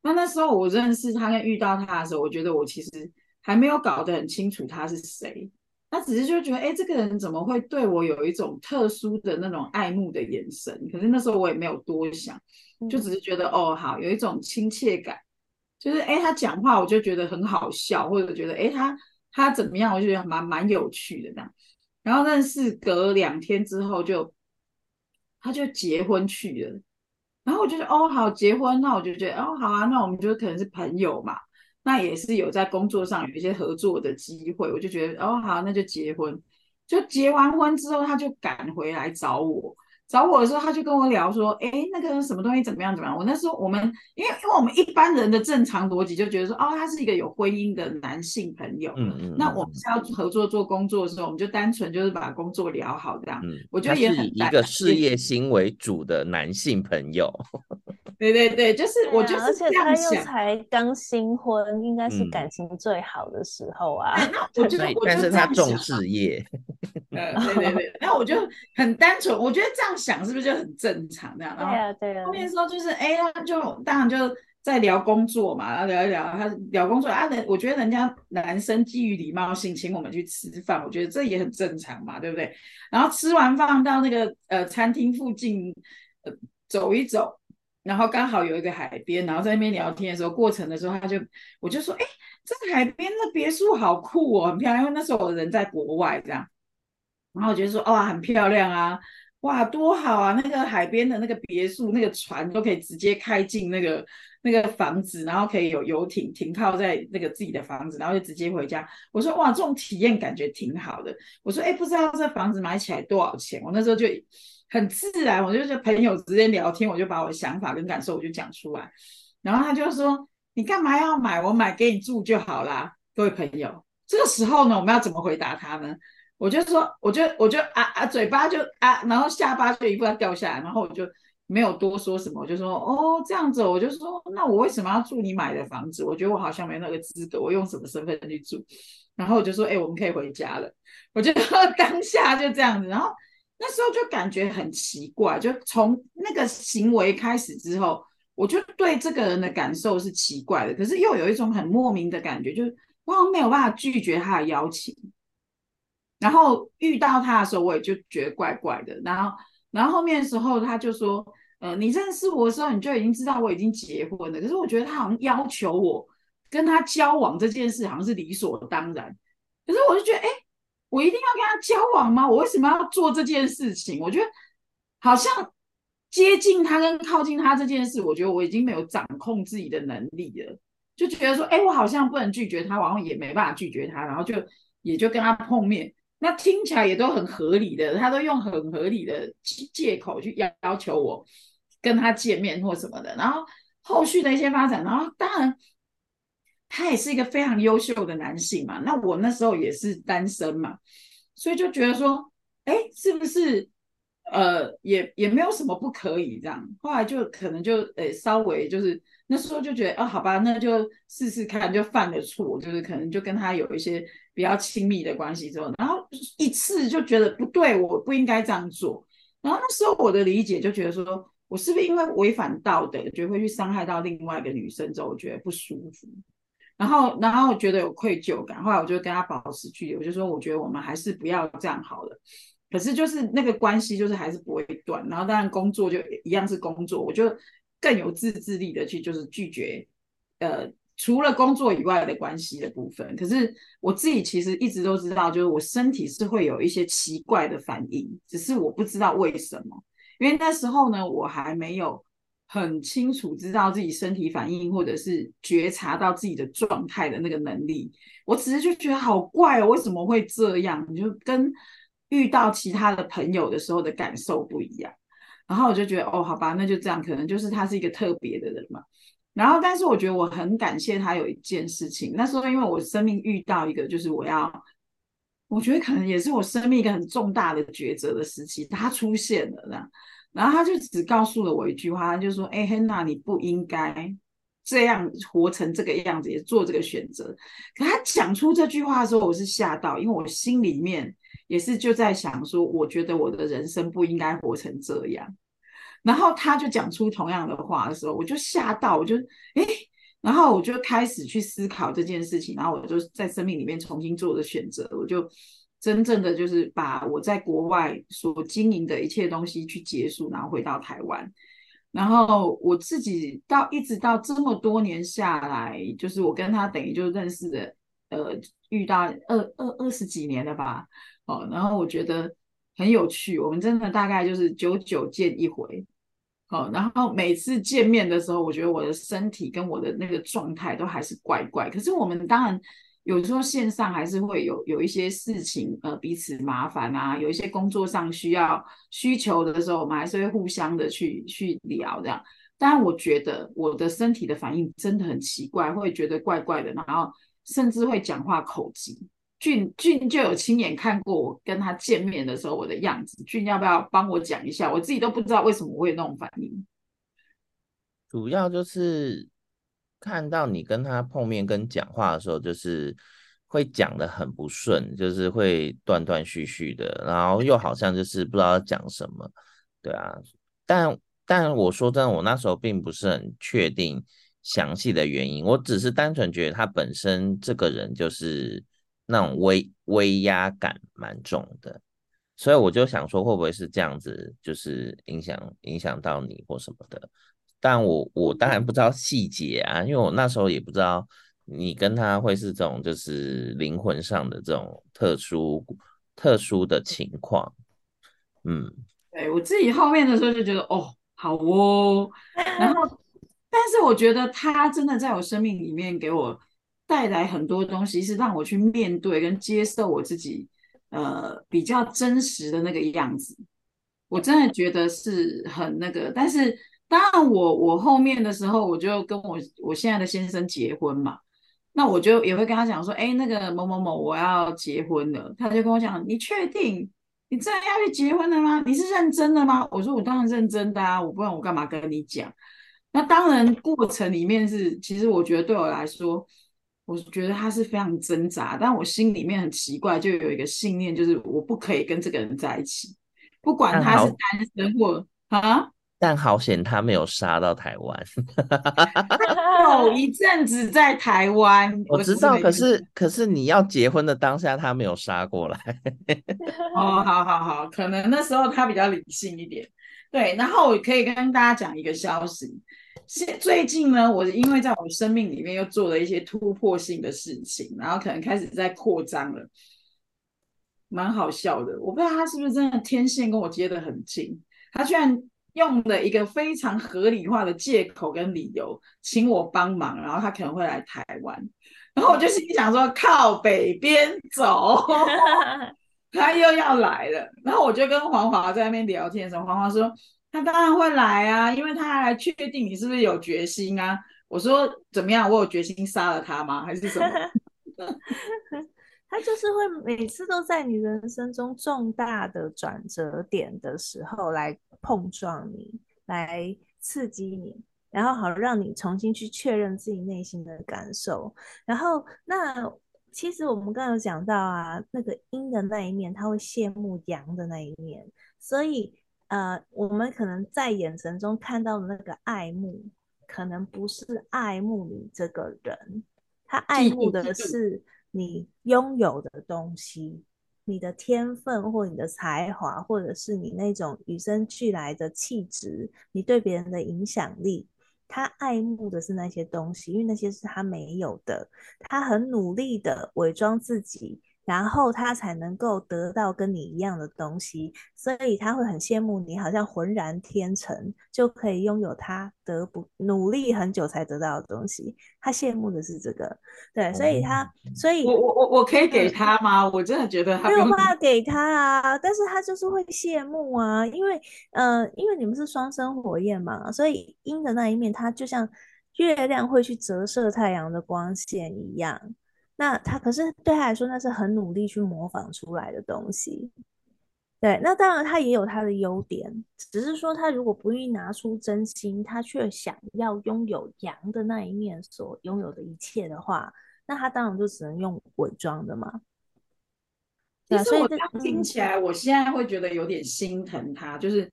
那那时候我认识他跟遇到他的时候，我觉得我其实还没有搞得很清楚他是谁。他只是就觉得，哎，这个人怎么会对我有一种特殊的那种爱慕的眼神？可是那时候我也没有多想，就只是觉得，哦，好，有一种亲切感。就是，哎，他讲话我就觉得很好笑，或者觉得，哎，他他怎么样，我就觉得蛮蛮有趣的这样。然后认识隔两天之后就，他就结婚去了。然后我就觉得，哦，好，结婚，那我就觉得，哦，好啊，那我们就可能是朋友嘛。那也是有在工作上有一些合作的机会，我就觉得哦好，那就结婚。就结完婚之后，他就赶回来找我。找我的时候，他就跟我聊说：“哎，那个什么东西怎么样怎么样？”我那时候我们因为因为我们一般人的正常逻辑就觉得说：“哦，他是一个有婚姻的男性朋友。”嗯嗯。那我们是要合作做工作的时候，我们就单纯就是把工作聊好这样。嗯。我觉得也很一个事业心为主的男性朋友。对对对，就是我就是这样想。而且他又才刚新婚，应该是感情最好的时候啊。嗯、我觉得，我但是他重事业。呃，对对对，那我就很单纯，我觉得这样想是不是就很正常？这样，然后对啊，对啊。后面说就是，哎，他就当然就在聊工作嘛，然后聊一聊，他聊工作啊，人我觉得人家男生基于礼貌性请我们去吃饭，我觉得这也很正常嘛，对不对？然后吃完饭到那个呃餐厅附近呃走一走，然后刚好有一个海边，然后在那边聊天的时候，过程的时候他就我就说，哎，这个海边的别墅好酷哦，很漂亮，因为那时候我人在国外这样。然后我觉得说，哇，很漂亮啊，哇，多好啊！那个海边的那个别墅，那个船都可以直接开进那个那个房子，然后可以有游艇停靠在那个自己的房子，然后就直接回家。我说，哇，这种体验感觉挺好的。我说，哎，不知道这房子买起来多少钱？我那时候就很自然，我就是朋友之间聊天，我就把我的想法跟感受我就讲出来。然后他就说，你干嘛要买？我买给你住就好啦。各位朋友，这个时候呢，我们要怎么回答他呢？我就说，我就我就啊啊，嘴巴就啊，然后下巴就一副要掉下来，然后我就没有多说什么，我就说哦这样子，我就说那我为什么要住你买的房子？我觉得我好像没那个资格，我用什么身份去住？然后我就说，哎，我们可以回家了。我就 当下就这样子，然后那时候就感觉很奇怪，就从那个行为开始之后，我就对这个人的感受是奇怪的，可是又有一种很莫名的感觉，就是我好像没有办法拒绝他的邀请。然后遇到他的时候，我也就觉得怪怪的。然后，然后后面的时候，他就说：“呃，你认识我的时候，你就已经知道我已经结婚了。可是我觉得他好像要求我跟他交往这件事，好像是理所当然。可是我就觉得，哎，我一定要跟他交往吗？我为什么要做这件事情？我觉得好像接近他跟靠近他这件事，我觉得我已经没有掌控自己的能力了。就觉得说，哎，我好像不能拒绝他，然后也没办法拒绝他，然后就也就跟他碰面。”那听起来也都很合理的，他都用很合理的借口去要要求我跟他见面或什么的，然后后续的一些发展，然后当然他也是一个非常优秀的男性嘛，那我那时候也是单身嘛，所以就觉得说，哎，是不是呃也也没有什么不可以这样，后来就可能就呃稍微就是那时候就觉得哦，好吧，那就试试看，就犯了错，就是可能就跟他有一些。比较亲密的关系之后，然后一次就觉得不对，我不应该这样做。然后那时候我的理解就觉得说，我是不是因为违反道德，觉得会去伤害到另外一个女生之后，我觉得不舒服。然后，然后觉得有愧疚感。后来我就跟他保持距离，我就说，我觉得我们还是不要这样好了。可是就是那个关系就是还是不会断。然后当然工作就一样是工作，我就更有自制力的去就是拒绝，呃。除了工作以外的关系的部分，可是我自己其实一直都知道，就是我身体是会有一些奇怪的反应，只是我不知道为什么。因为那时候呢，我还没有很清楚知道自己身体反应，或者是觉察到自己的状态的那个能力。我只是就觉得好怪哦，为什么会这样？你就跟遇到其他的朋友的时候的感受不一样。然后我就觉得，哦，好吧，那就这样，可能就是他是一个特别的人嘛。然后，但是我觉得我很感谢他有一件事情。那时候，因为我生命遇到一个，就是我要，我觉得可能也是我生命一个很重大的抉择的时期，他出现了这样。然后他就只告诉了我一句话，他就说：“哎，黑娜，你不应该这样活成这个样子，也做这个选择。”可他讲出这句话的时候，我是吓到，因为我心里面也是就在想说，我觉得我的人生不应该活成这样。然后他就讲出同样的话的时候，我就吓到，我就诶，然后我就开始去思考这件事情，然后我就在生命里面重新做的选择，我就真正的就是把我在国外所经营的一切东西去结束，然后回到台湾。然后我自己到一直到这么多年下来，就是我跟他等于就认识的，呃，遇到二二二十几年了吧，哦，然后我觉得很有趣，我们真的大概就是久久见一回，哦，然后每次见面的时候，我觉得我的身体跟我的那个状态都还是怪怪，可是我们当然。有时候线上还是会有有一些事情，呃，彼此麻烦啊，有一些工作上需要需求的时候，我们还是会互相的去去聊这样。但我觉得我的身体的反应真的很奇怪，会觉得怪怪的，然后甚至会讲话口吃。俊俊就有亲眼看过我跟他见面的时候我的样子，俊要不要帮我讲一下？我自己都不知道为什么我会有那种反应。主要就是。看到你跟他碰面跟讲话的时候，就是会讲得很不顺，就是会断断续续的，然后又好像就是不知道讲什么，对啊。但但我说真的，我那时候并不是很确定详细的原因，我只是单纯觉得他本身这个人就是那种威威压感蛮重的，所以我就想说会不会是这样子，就是影响影响到你或什么的。但我我当然不知道细节啊，因为我那时候也不知道你跟他会是这种就是灵魂上的这种特殊特殊的情况，嗯，对我自己后面的时候就觉得哦，好哦，然后但是我觉得他真的在我生命里面给我带来很多东西，是让我去面对跟接受我自己，呃，比较真实的那个样子，我真的觉得是很那个，但是。当然我，我后面的时候，我就跟我我现在的先生结婚嘛，那我就也会跟他讲说，哎，那个某某某，我要结婚了。他就跟我讲，你确定你真的要去结婚了吗？你是认真的吗？我说我当然认真的啊，我不然我干嘛跟你讲？那当然过程里面是，其实我觉得对我来说，我觉得他是非常挣扎，但我心里面很奇怪，就有一个信念，就是我不可以跟这个人在一起，不管他是单身或啊。但好险他没有杀到台湾，有一阵子在台湾，我知道。可是可是你要结婚的当下，他没有杀过来。哦，好好好，可能那时候他比较理性一点。对，然后我可以跟大家讲一个消息，现最近呢，我因为在我生命里面又做了一些突破性的事情，然后可能开始在扩张了，蛮好笑的。我不知道他是不是真的天线跟我接的很近，他居然。用了一个非常合理化的借口跟理由，请我帮忙，然后他可能会来台湾，然后我就心想说靠北边走，他又要来了，然后我就跟黄华在那边聊天的时候，黄华说他当然会来啊，因为他还来确定你是不是有决心啊。我说怎么样，我有决心杀了他吗？还是什么？他就是会每次都在你人生中重大的转折点的时候来碰撞你，来刺激你，然后好让你重新去确认自己内心的感受。然后，那其实我们刚刚有讲到啊，那个阴的那一面，他会羡慕阳的那一面，所以呃，我们可能在眼神中看到的那个爱慕，可能不是爱慕你这个人，他爱慕的是。你拥有的东西，你的天分或你的才华，或者是你那种与生俱来的气质，你对别人的影响力，他爱慕的是那些东西，因为那些是他没有的，他很努力的伪装自己。然后他才能够得到跟你一样的东西，所以他会很羡慕你，好像浑然天成就可以拥有他得不努力很久才得到的东西。他羡慕的是这个，对，所以他，所以我我我我可以给他吗？嗯、我真的觉得他没有办法给他啊，但是他就是会羡慕啊，因为呃，因为你们是双生火焰嘛，所以阴的那一面，它就像月亮会去折射太阳的光线一样。那他可是对他来说，那是很努力去模仿出来的东西。对，那当然他也有他的优点，只是说他如果不愿意拿出真心，他却想要拥有阳的那一面所拥有的一切的话，那他当然就只能用伪装的嘛。其实我听起来，我现在会觉得有点心疼他，就是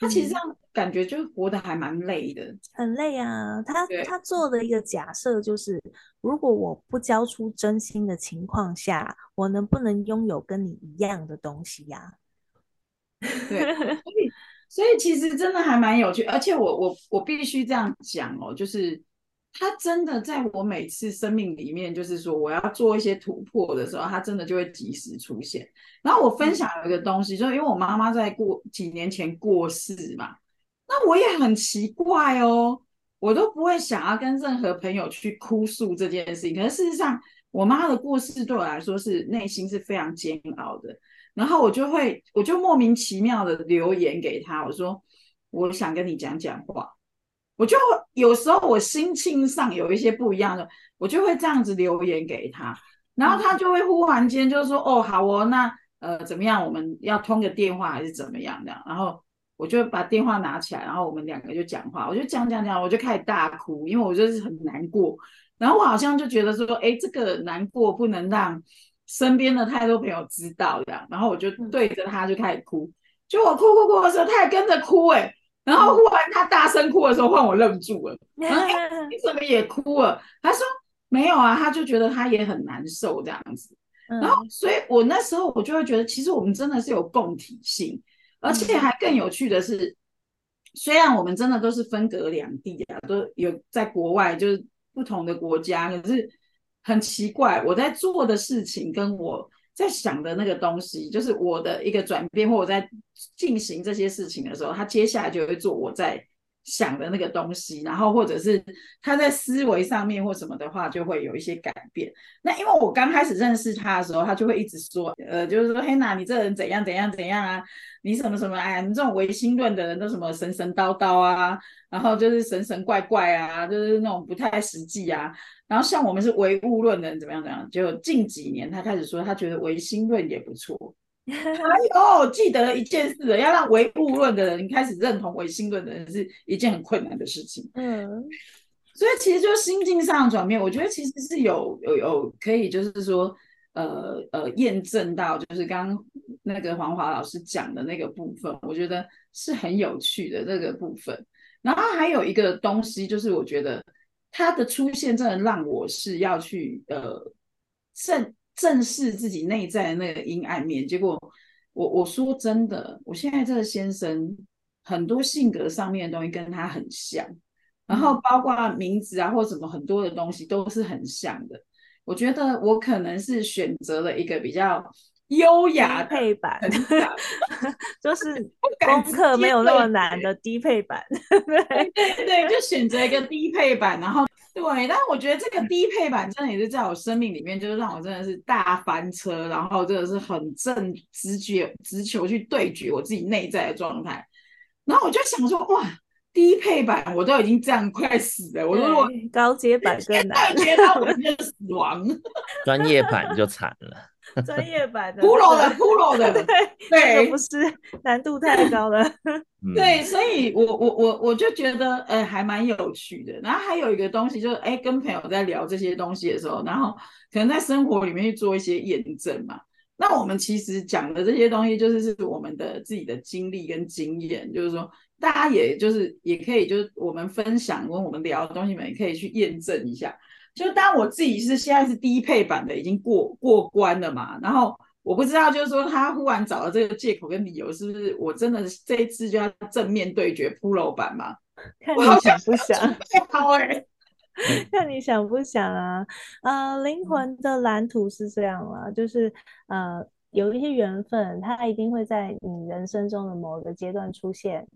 他其实这样感觉就活得还蛮累的，很累啊。他他做的一个假设就是，如果我不交出真心的情况下，我能不能拥有跟你一样的东西呀？对，所以所以其实真的还蛮有趣，而且我我我必须这样讲哦，就是。他真的在我每次生命里面，就是说我要做一些突破的时候，他真的就会及时出现。然后我分享一个东西，就是因为我妈妈在过几年前过世嘛，那我也很奇怪哦，我都不会想要跟任何朋友去哭诉这件事情。可是事实上，我妈的过世对我来说是内心是非常煎熬的。然后我就会，我就莫名其妙的留言给他，我说我想跟你讲讲话。我就有时候我心情上有一些不一样的，我就会这样子留言给他，然后他就会忽然间就说：“哦，好哦，那呃怎么样？我们要通个电话还是怎么样的？”然后我就把电话拿起来，然后我们两个就讲话，我就讲讲讲，我就开始大哭，因为我就是很难过。然后我好像就觉得说：“哎，这个难过不能让身边的太多朋友知道这样。”然后我就对着他就开始哭，就我哭哭哭的时候，他也跟着哭，哎。然后忽然他大声哭的时候，换我愣住了。然后你怎么也哭了？他说没有啊，他就觉得他也很难受这样子。然后，所以我那时候我就会觉得，其实我们真的是有共体性，而且还更有趣的是，虽然我们真的都是分隔两地啊，都有在国外，就是不同的国家，可是很奇怪，我在做的事情跟我。在想的那个东西，就是我的一个转变，或我在进行这些事情的时候，他接下来就会做我在想的那个东西，然后或者是他在思维上面或什么的话，就会有一些改变。那因为我刚开始认识他的时候，他就会一直说，呃，就是说，嘿娜，你这人怎样怎样怎样啊？你什么什么？哎呀，你这种唯心论的人都什么神神叨叨啊，然后就是神神怪怪啊，就是那种不太实际啊。然后像我们是唯物论的人怎么样怎么样？就近几年他开始说，他觉得唯心论也不错。哎呦，记得一件事，要让唯物论的人开始认同唯心论的人是一件很困难的事情。嗯，所以其实就心境上的转变，我觉得其实是有有有可以就是说，呃呃，验证到就是刚刚那个黄华老师讲的那个部分，我觉得是很有趣的这个部分。然后还有一个东西，就是我觉得。他的出现真的让我是要去呃正正视自己内在的那个阴暗面。结果我我说真的，我现在这个先生很多性格上面的东西跟他很像，然后包括名字啊或什么很多的东西都是很像的。我觉得我可能是选择了一个比较。优雅配版，就是功课没有那么难的低配版，对对对，就选择一个低配版，然后对，但是我觉得这个低配版真的也是在我生命里面，就是让我真的是大翻车，然后真的是很正直觉直球去对决我自己内在的状态，然后我就想说，哇，低配版我都已经这样快死了，我说我高阶版更难，高阶到我 就死亡，专业版就惨了。专业版的，Pro 的，Pro 的，对对，不是难度太高了。对，所以我我我我就觉得，哎、欸，还蛮有趣的。然后还有一个东西，就是哎、欸，跟朋友在聊这些东西的时候，然后可能在生活里面去做一些验证嘛。那我们其实讲的这些东西，就是是我们的自己的经历跟经验，就是说，大家也就是也可以，就是我们分享跟我们聊的东西，们也可以去验证一下。就当我自己是现在是低配版的，已经过过关了嘛。然后我不知道，就是说他忽然找了这个借口跟理由，是不是我真的这一次就要正面对决 Pro 版嘛？看你想不想？好哎，看你想不想啊？呃，灵魂的蓝图是这样啊，就是呃，有一些缘分，它一定会在你人生中的某个阶段出现，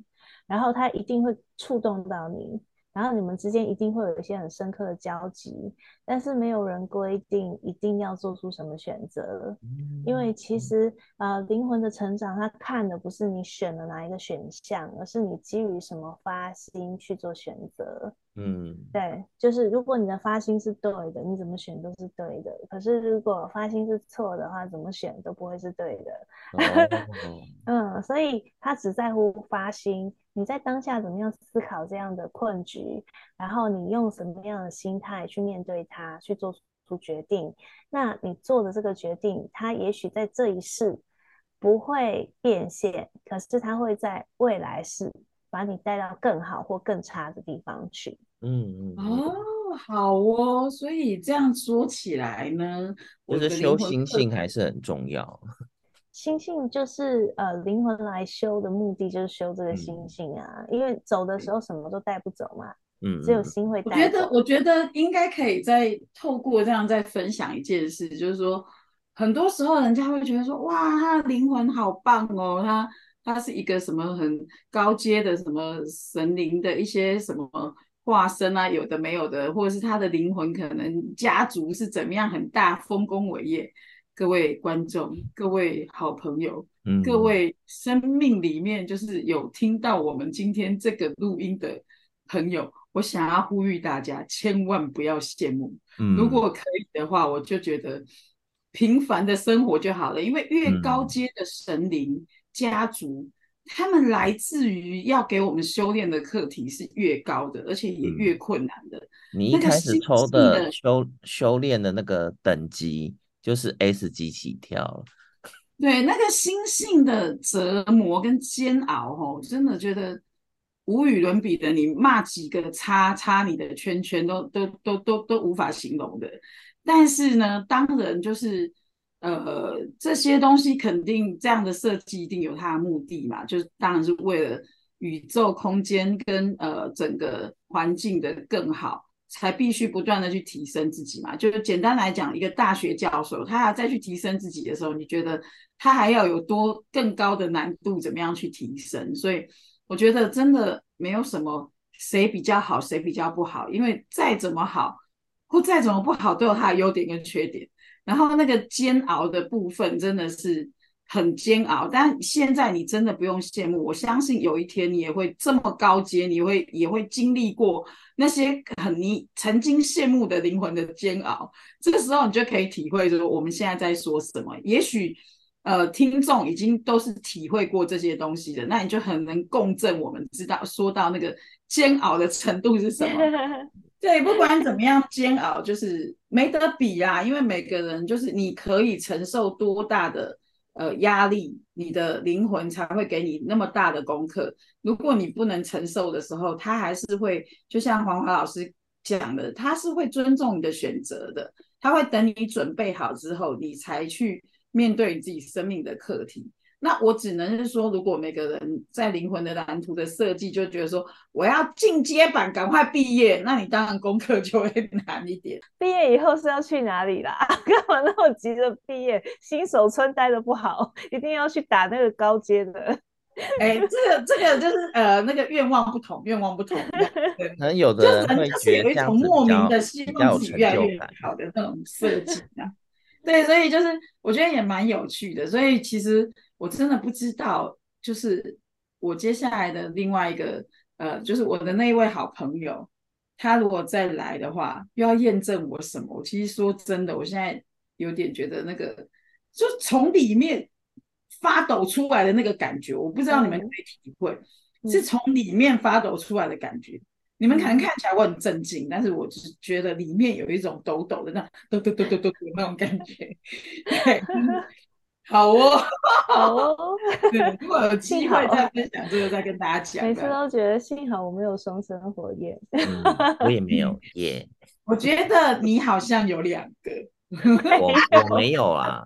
然后它一定会触动到你。然后你们之间一定会有一些很深刻的交集，但是没有人规定一定要做出什么选择，因为其实呃灵魂的成长，它看的不是你选了哪一个选项，而是你基于什么发心去做选择。嗯，对，就是如果你的发心是对的，你怎么选都是对的。可是如果发心是错的话，怎么选都不会是对的。哦、嗯，所以他只在乎发心。你在当下怎么样思考这样的困局，然后你用什么样的心态去面对它，去做出决定。那你做的这个决定，它也许在这一世不会变现，可是它会在未来世把你带到更好或更差的地方去。嗯嗯。哦，好哦，所以这样说起来呢，我觉得修行性还是很重要。心性就是呃，灵魂来修的目的就是修这个心性啊，嗯、因为走的时候什么都带不走嘛，嗯，只有心会带。我觉得，我觉得应该可以再透过这样再分享一件事，就是说，很多时候人家会觉得说，哇，他的灵魂好棒哦，他他是一个什么很高阶的什么神灵的一些什么化身啊，有的没有的，或者是他的灵魂可能家族是怎么样很大，丰功伟业。各位观众，各位好朋友，嗯、各位生命里面就是有听到我们今天这个录音的朋友，我想要呼吁大家，千万不要羡慕。嗯、如果可以的话，我就觉得平凡的生活就好了。因为越高阶的神灵、嗯、家族，他们来自于要给我们修炼的课题是越高的，而且也越困难的。嗯、你一开始抽的修修炼的那个等级。就是 S 级起跳了，对，那个心性的折磨跟煎熬，哦，真的觉得无与伦比的。你骂几个叉叉你的圈圈都都都都都无法形容的。但是呢，当然就是呃这些东西肯定这样的设计一定有它的目的嘛，就是当然是为了宇宙空间跟呃整个环境的更好。才必须不断的去提升自己嘛，就是简单来讲，一个大学教授，他要再去提升自己的时候，你觉得他还要有多更高的难度，怎么样去提升？所以我觉得真的没有什么谁比较好，谁比较不好，因为再怎么好或再怎么不好，都有他的优点跟缺点。然后那个煎熬的部分真的是很煎熬，但现在你真的不用羡慕，我相信有一天你也会这么高阶，你会也会经历过。那些很你曾经羡慕的灵魂的煎熬，这个时候你就可以体会说我们现在在说什么。也许呃听众已经都是体会过这些东西的，那你就很能共振。我们知道说到那个煎熬的程度是什么？对，不管怎么样煎熬，就是没得比啊，因为每个人就是你可以承受多大的。呃，压力，你的灵魂才会给你那么大的功课。如果你不能承受的时候，他还是会，就像黄华老师讲的，他是会尊重你的选择的，他会等你准备好之后，你才去面对你自己生命的课题。那我只能是说，如果每个人在灵魂的蓝图的设计就觉得说我要进阶版，赶快毕业，那你当然功课就会难一点。毕业以后是要去哪里啦？干嘛那么急着毕业？新手村待的不好，一定要去打那个高阶的。哎、欸，这个这个就是呃，那个愿望不同，愿望不同。可能有的人会觉得有一种莫名的希望自己越来越好的那种设计啊。对，所以就是我觉得也蛮有趣的。所以其实。我真的不知道，就是我接下来的另外一个，呃，就是我的那一位好朋友，他如果再来的话，又要验证我什么？我其实说真的，我现在有点觉得那个，就从里面发抖出来的那个感觉，我不知道你们可以体会，嗯、是从里面发抖出来的感觉。嗯、你们可能看起来我很震惊，但是我只是觉得里面有一种抖抖的那抖抖抖抖抖的那种感觉。对。好哦，好哦，对，如果有机会再分享这个，再跟大家讲。每次都觉得幸好我没有双生火焰，嗯、我也没有 耶。Yeah. 我觉得你好像有两个，我我没有啊，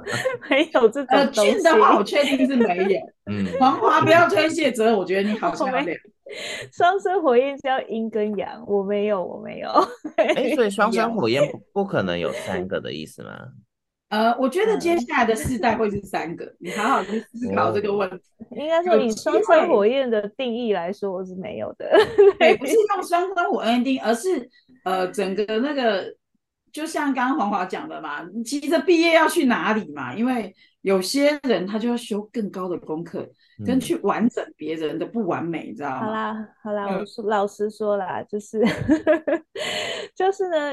没有这种东西。俊的话，我确定是没有。嗯，黄华不要推卸责任，我觉得你好像有两个。双生火焰叫阴跟阳，我没有，我没有。哎、欸，所以双生火焰不不可能有三个的意思吗？呃，我觉得接下来的世代会是三个，你好好去思考这个问题。应该说，以双生火焰的定义来说，我是没有的。对，不是用双生火焰定义，而是呃，整个那个，就像刚刚黄华讲的嘛，你急着毕业要去哪里嘛？因为有些人他就要修更高的功课，嗯、跟去完整别人的不完美，你知道吗？好啦，好啦，我说老实说啦，就是 就是呢，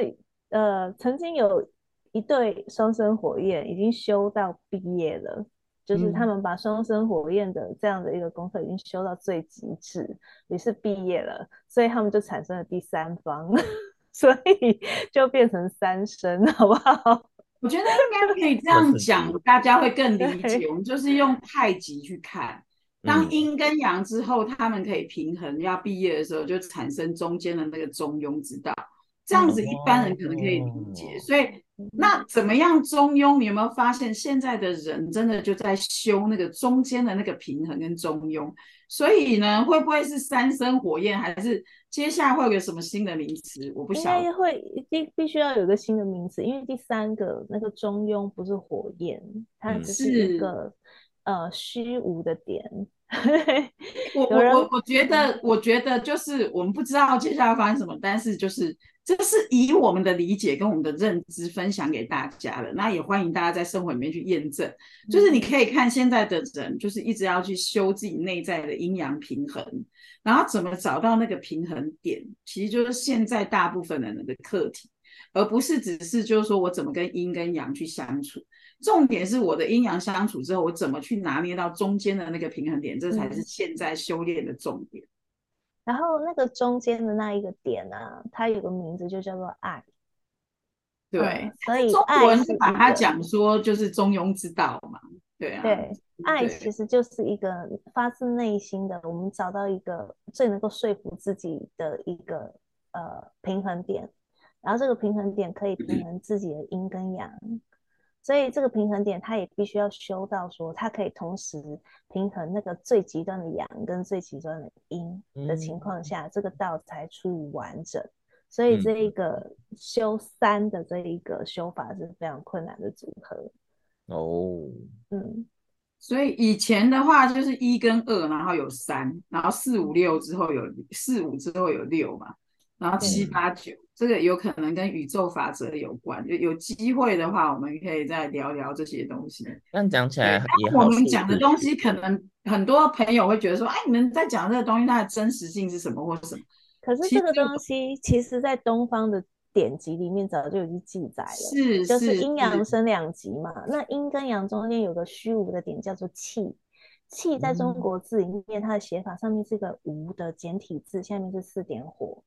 呃，曾经有。一对双生火焰已经修到毕业了，就是他们把双生火焰的这样的一个功课已经修到最极致，也是毕业了，所以他们就产生了第三方，所以就变成三生，好不好？我觉得应该可以这样讲，大家会更理解。我们就是用太极去看，当阴跟阳之后，他们可以平衡，要毕业的时候就产生中间的那个中庸之道。这样子一般人可能可以理解。所以那怎么样中庸？你有没有发现现在的人真的就在修那个中间的那个平衡跟中庸？所以呢，会不会是三生火焰，还是接下来会有个什么新的名词？我不晓得。应该会必必须要有个新的名词，因为第三个那个中庸不是火焰，它只是一个是呃虚无的点。我我我我觉得，我觉得就是我们不知道接下来发生什么，但是就是。这是以我们的理解跟我们的认知分享给大家的，那也欢迎大家在生活里面去验证。就是你可以看现在的人，就是一直要去修自己内在的阴阳平衡，然后怎么找到那个平衡点，其实就是现在大部分的人的课题，而不是只是就是说我怎么跟阴跟阳去相处。重点是我的阴阳相处之后，我怎么去拿捏到中间的那个平衡点，这才是现在修炼的重点。然后那个中间的那一个点呢、啊，它有个名字就叫做爱。对，嗯、所以中文是把它讲说就是中庸之道嘛。对啊。对，爱其实就是一个发自内心的，我们找到一个最能够说服自己的一个呃平衡点，然后这个平衡点可以平衡自己的阴跟阳。嗯所以这个平衡点，它也必须要修到说，它可以同时平衡那个最极端的阳跟最极端的阴的情况下，嗯、这个道才出于完整。所以这一个修三的这一个修法是非常困难的组合。哦，嗯，所以以前的话就是一跟二，然后有三，然后四五六之后有四五之后有六嘛。然后七八九，这个有可能跟宇宙法则有关。就有机会的话，我们可以再聊聊这些东西。但讲起来也我们讲的东西，可能很多朋友会觉得说：“哎，你们在讲这个东西，它的真实性是什么，或什么？”可是这个东西，其实，在东方的典籍里面早就已经记载了，是就是阴阳生两极嘛。那阴跟阳中间有个虚无的点，叫做气。气在中国字里面，它的写法上面是个无的简体字，下面是四点火。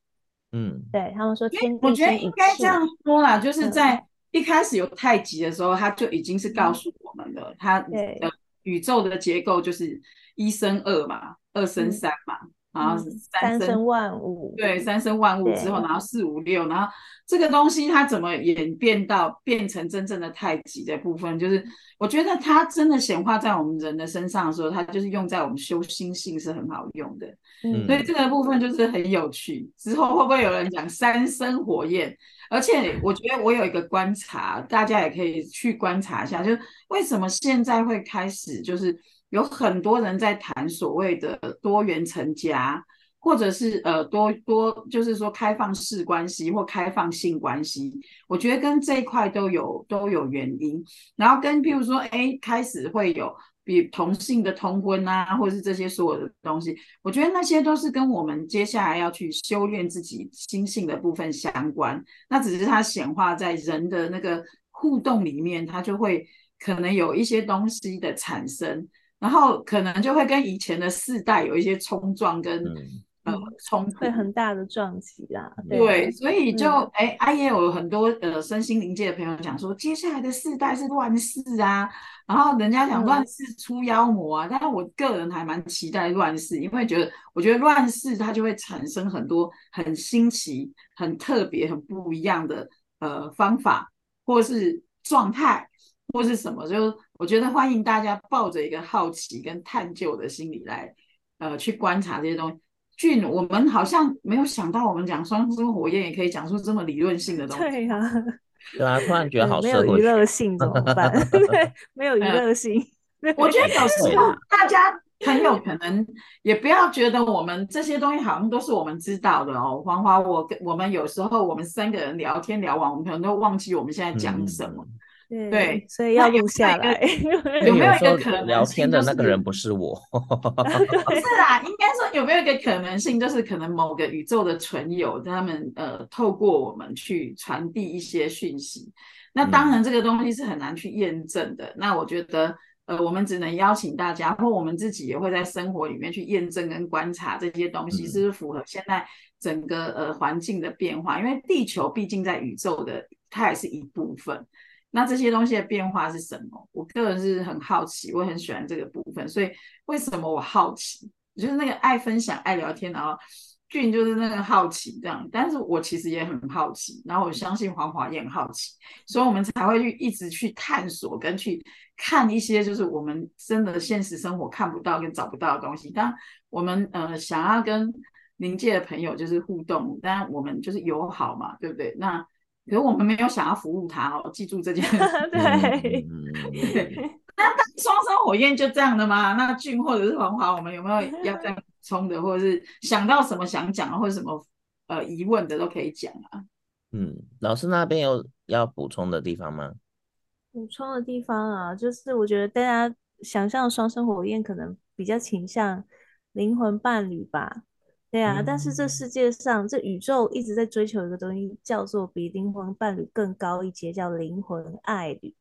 嗯，对他们说天，我觉得应该这样说啦，就是在一开始有太极的时候，他就已经是告诉我们了，他的宇宙的结构就是一生二嘛，二生三嘛。然后是三生，三生万物，对，三生万物之后，然后四五六，然后这个东西它怎么演变到变成真正的太极的部分？就是我觉得它真的显化在我们人的身上的时候，它就是用在我们修心性是很好用的。嗯，所以这个部分就是很有趣。之后会不会有人讲三生火焰？而且我觉得我有一个观察，大家也可以去观察一下，就是为什么现在会开始就是。有很多人在谈所谓的多元成家，或者是呃多多，就是说开放式关系或开放性关系，我觉得跟这一块都有都有原因。然后跟譬如说，哎，开始会有比同性的通婚啊，或者是这些所有的东西，我觉得那些都是跟我们接下来要去修炼自己心性的部分相关。那只是它显化在人的那个互动里面，它就会可能有一些东西的产生。然后可能就会跟以前的世代有一些冲撞跟、嗯、呃冲突，会很大的撞击啦。对，对所以就哎，啊、也有很多呃身心灵界的朋友讲说，接下来的世代是乱世啊。然后人家讲乱世出妖魔啊，嗯、但是我个人还蛮期待乱世，因为觉得我觉得乱世它就会产生很多很新奇、很特别、很不一样的呃方法，或是状态，或是什么就。我觉得欢迎大家抱着一个好奇跟探究的心理来，呃，去观察这些东西。俊，我们好像没有想到，我们讲双生火焰也可以讲出这么理论性的东西。对呀、啊，对啊，突然觉得好没有娱乐性怎么办？对，没有娱 乐性。我觉得有时候大家很有可能也不要觉得我们这些东西好像都是我们知道的哦。黄华，我跟我们有时候我们三个人聊天聊完，我们可能都忘记我们现在讲什么。嗯对，对，所以要录下来。有没有一个可能聊天的那个人不是我？不是 啦，应该说有没有一个可能性，就是可能某个宇宙的存有，他们呃透过我们去传递一些讯息。那当然这个东西是很难去验证的。嗯、那我觉得呃我们只能邀请大家，或我们自己也会在生活里面去验证跟观察这些东西是不是符合现在整个呃环境的变化。因为地球毕竟在宇宙的，它也是一部分。那这些东西的变化是什么？我个人是很好奇，我很喜欢这个部分。所以为什么我好奇？就是那个爱分享、爱聊天，然后俊就是那个好奇这样。但是我其实也很好奇，然后我相信黄华也很好奇，所以我们才会去一直去探索跟去看一些就是我们真的现实生活看不到跟找不到的东西。当我们呃想要跟灵界的朋友就是互动，当然我们就是友好嘛，对不对？那可是我们没有想要服务他哦，记住这件事。对，对。那双生火焰就这样的吗？那俊或者是黄华，我们有没有要再 补充的，或者是想到什么想讲的，或者什么呃疑问的都可以讲啊。嗯，老师那边有要补充的地方吗？补充的地方啊，就是我觉得大家想象双生火焰可能比较倾向灵魂伴侣吧。对啊，但是这世界上，这宇宙一直在追求一个东西，叫做比灵魂伴侣更高一阶，叫灵魂爱侣。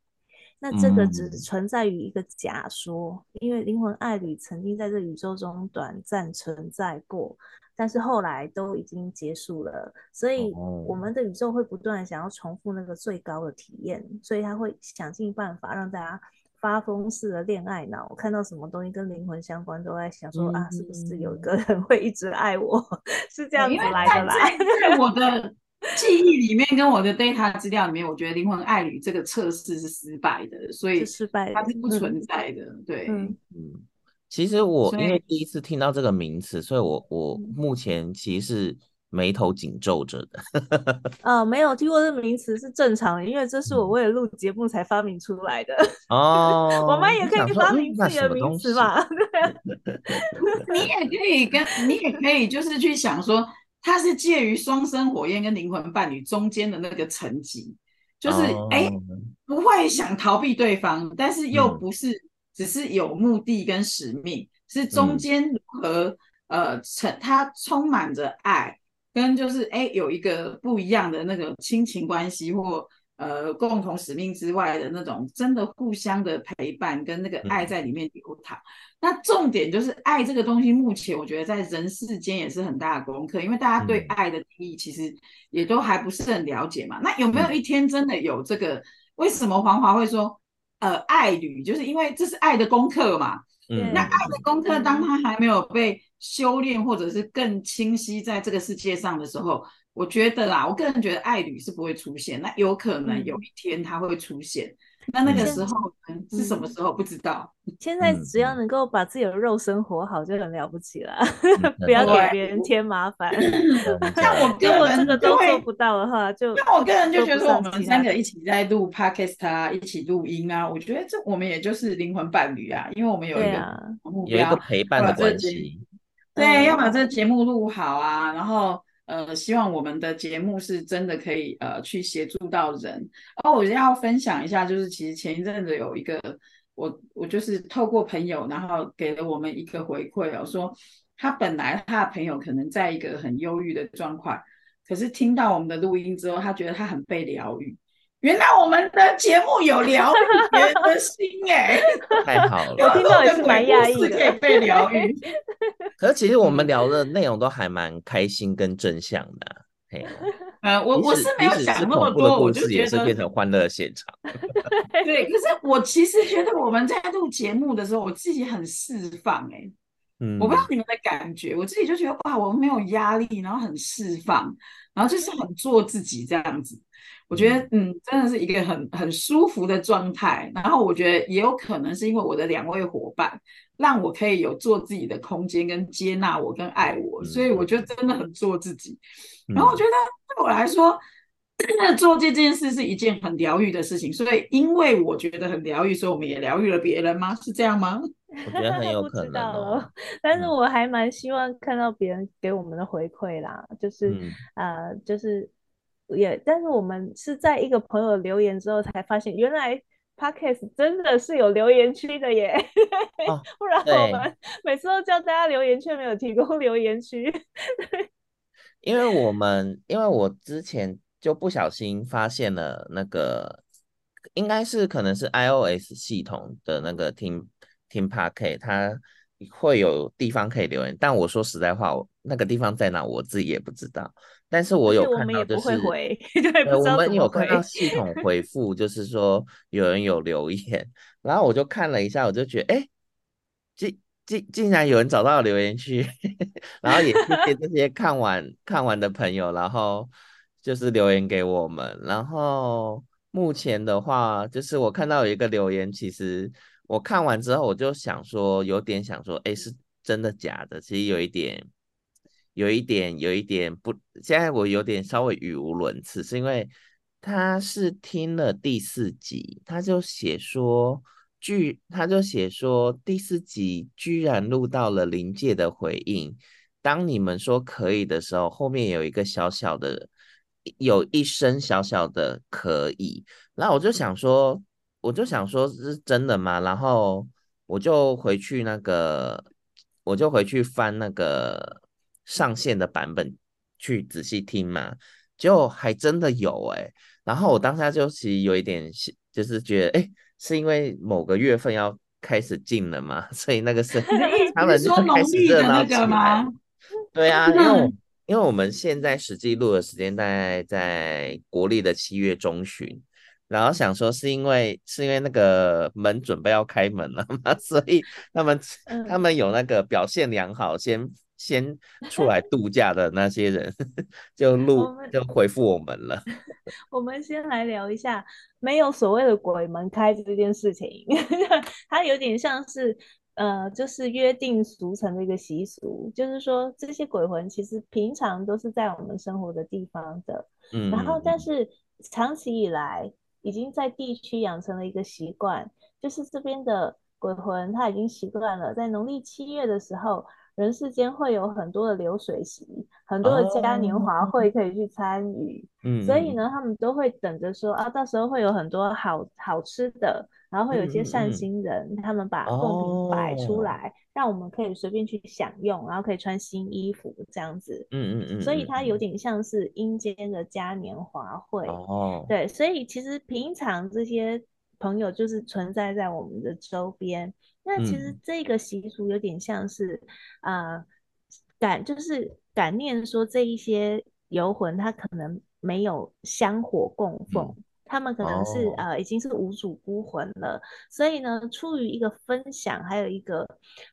那这个只存在于一个假说，因为灵魂爱侣曾经在这宇宙中短暂存在过，但是后来都已经结束了，所以我们的宇宙会不断想要重复那个最高的体验，所以他会想尽办法让大家。发疯似的恋爱脑，我看到什么东西跟灵魂相关，都在想说、嗯、啊，是不是有一个人 会一直爱我？是这样子来的来。在我的记忆里面，跟我的 data 资料里面，我觉得灵魂爱侣这个测试是失败的，所以失败，它是不存在的。嗯、对，嗯，其实我因为第一次听到这个名词，所以我我目前其实是。眉头紧皱着的，啊，没有听过这个名词是正常的，因为这是我为了录节目才发明出来的。哦，我们也可以发明自己的名词嘛？对，你也可以跟你也可以就是去想说，它是介于双生火焰跟灵魂伴侣中间的那个层级，就是哎、哦，不会想逃避对方，但是又不是只是有目的跟使命，嗯、是中间如何、嗯、呃，成它充满着爱。跟就是哎，有一个不一样的那个亲情关系或呃共同使命之外的那种真的互相的陪伴跟那个爱在里面流淌。嗯、那重点就是爱这个东西，目前我觉得在人世间也是很大的功课，因为大家对爱的定义其实也都还不是很了解嘛。那有没有一天真的有这个？嗯、为什么黄华会说呃爱侣？就是因为这是爱的功课嘛。嗯，那爱的功课，当他还没有被修炼，或者是更清晰在这个世界上的时候，我觉得啦，我个人觉得爱侣是不会出现。那有可能有一天他会出现。嗯那那个时候是什么时候？不知道。现在只要能够把自己的肉身活好，就很了不起了。不要给别人添麻烦。像我个人这个都做不到的话，就那我个人就觉得说，我们三个一起在录 podcast 啊，一起录音啊，我觉得这我们也就是灵魂伴侣啊，因为我们有一个目标，有一个陪伴的关系。对，要把这个节目录好啊，然后。呃，希望我们的节目是真的可以呃去协助到人。然后我要分享一下，就是其实前一阵子有一个我我就是透过朋友，然后给了我们一个回馈哦，说他本来他的朋友可能在一个很忧郁的状况，可是听到我们的录音之后，他觉得他很被疗愈。原来我们的节目有疗愈别人的心哎，太好了！我听到也是蛮压抑的，可以被疗愈。可是其实我们聊的内容都还蛮开心跟正向的，嘿。呃，我我是没有想那么多，我就觉得也是变成欢乐现场。对，可是我其实觉得我们在录节目的时候，我自己很释放哎。嗯，我不知道你们的感觉，我自己就觉得哇，我没有压力，然后很释放，然后就是很做自己这样子。我觉得，嗯，真的是一个很很舒服的状态。然后我觉得也有可能是因为我的两位伙伴，让我可以有做自己的空间跟接纳我跟爱我，所以我觉得真的很做自己。然后我觉得对我来说，真 的做这件事是一件很疗愈的事情。所以因为我觉得很疗愈，所以我们也疗愈了别人吗？是这样吗？我觉得很有 可能哦。但是我还蛮希望看到别人给我们的回馈啦，就是、嗯、呃，就是。也，但是我们是在一个朋友留言之后才发现，原来 Podcast 真的是有留言区的耶，哦、不然我们每次都叫大家留言，却没有提供留言区。因为我们，因为我之前就不小心发现了那个，应该是可能是 iOS 系统的那个听听 Podcast，它会有地方可以留言，但我说实在话，我那个地方在哪，我自己也不知道。但是我 有看到，就是我们，回对我们有看到系统回 复，就是说有人有留言，然后我就看了一下，我就觉得，哎，竟竟竟然有人找到留言区，然后也谢谢这些看完看完的朋友，然后就是留言给我们。然后目前的话，就是我看到有一个留言，其实我看完之后，我就想说，有点想说，哎，是真的假的？其实有一点。有一点，有一点不，现在我有点稍微语无伦次，是因为他是听了第四集，他就写说，居，他就写说第四集居然录到了临界的回应，当你们说可以的时候，后面有一个小小的，有一声小小的可以，然后我就想说，我就想说是真的吗？然后我就回去那个，我就回去翻那个。上线的版本去仔细听嘛，就还真的有哎、欸，然后我当下就其实有一点，就是觉得哎、欸，是因为某个月份要开始进了嘛，所以那个是他们就开始热闹起来。对啊，因为 因为我们现在实际录的时间大概在国历的七月中旬，然后想说是因为是因为那个门准备要开门了嘛，所以他们他们有那个表现良好先。先出来度假的那些人 就录就回复我们了。我们先来聊一下，没有所谓的鬼门开这件事情，它有点像是呃，就是约定俗成的一个习俗，就是说这些鬼魂其实平常都是在我们生活的地方的，嗯，然后但是长期以来已经在地区养成了一个习惯，就是这边的鬼魂他已经习惯了在农历七月的时候。人世间会有很多的流水席，很多的嘉年华会可以去参与，嗯、oh.，所以呢，他们都会等着说啊，到时候会有很多好好吃的，然后会有一些善心人，嗯、他们把贡品摆出来，oh. 让我们可以随便去享用，然后可以穿新衣服这样子，嗯嗯嗯，所以它有点像是阴间的嘉年华会，哦、oh.，对，所以其实平常这些朋友就是存在在我们的周边。那其实这个习俗有点像是，啊、嗯呃，感就是感念说这一些游魂，他可能没有香火供奉，嗯、他们可能是、哦、呃已经是无主孤魂了，所以呢，出于一个分享，还有一个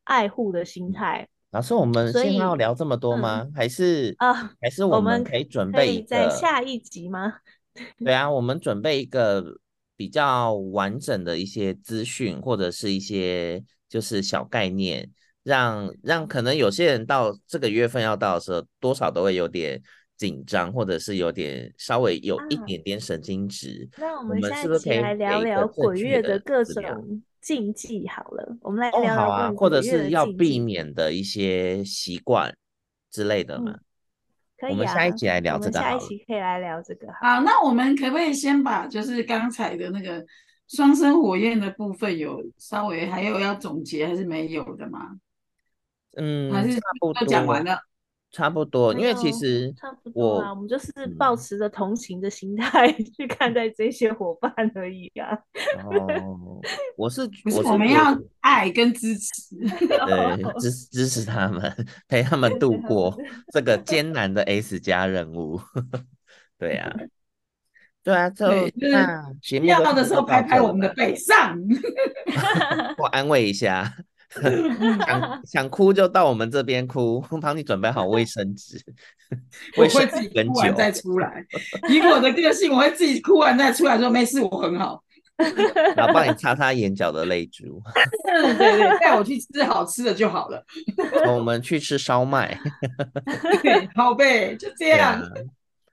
爱护的心态。老师，我们现在要聊这么多吗？嗯、还是啊、呃，还是我们可以准备在下一集吗？对啊，我们准备一个。比较完整的一些资讯，或者是一些就是小概念，让让可能有些人到这个月份要到的时候，多少都会有点紧张，或者是有点稍微有一点点神经质。那、啊、我们下一期来聊聊鬼月的各种禁忌好了，我们来聊聊、哦、好啊，或者是要避免的一些习惯之类的嘛。嗯可以啊，我们下一集来聊这个。下一期可以来聊这个。好，那我们可不可以先把就是刚才的那个双生火焰的部分有稍微还有要总结还是没有的吗？嗯，还是都讲完了。差不多，因为其实差不多啊，我们就是抱持着同情的心态 去看待这些伙伴而已啊。哦，我是我是我们要爱跟支持，对，支支持他们，陪他们度过这个艰难的 S 加任务。对啊，对啊，就那节目要的时候拍拍我们的背上，我安慰一下。想 想哭就到我们这边哭，帮你准备好卫生纸。我会自己哭完再出来。以我的个性，我会自己哭完再出来说没事，我很好。然后帮你擦擦眼角的泪珠。对 对对，带我去吃好吃的就好了。我们去吃烧麦。好呗，就这样。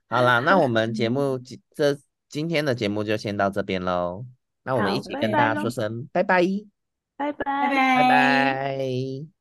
好啦，那我们节目这今天的节目就先到这边喽。那我们一起跟大家说声拜拜。拜拜，拜拜。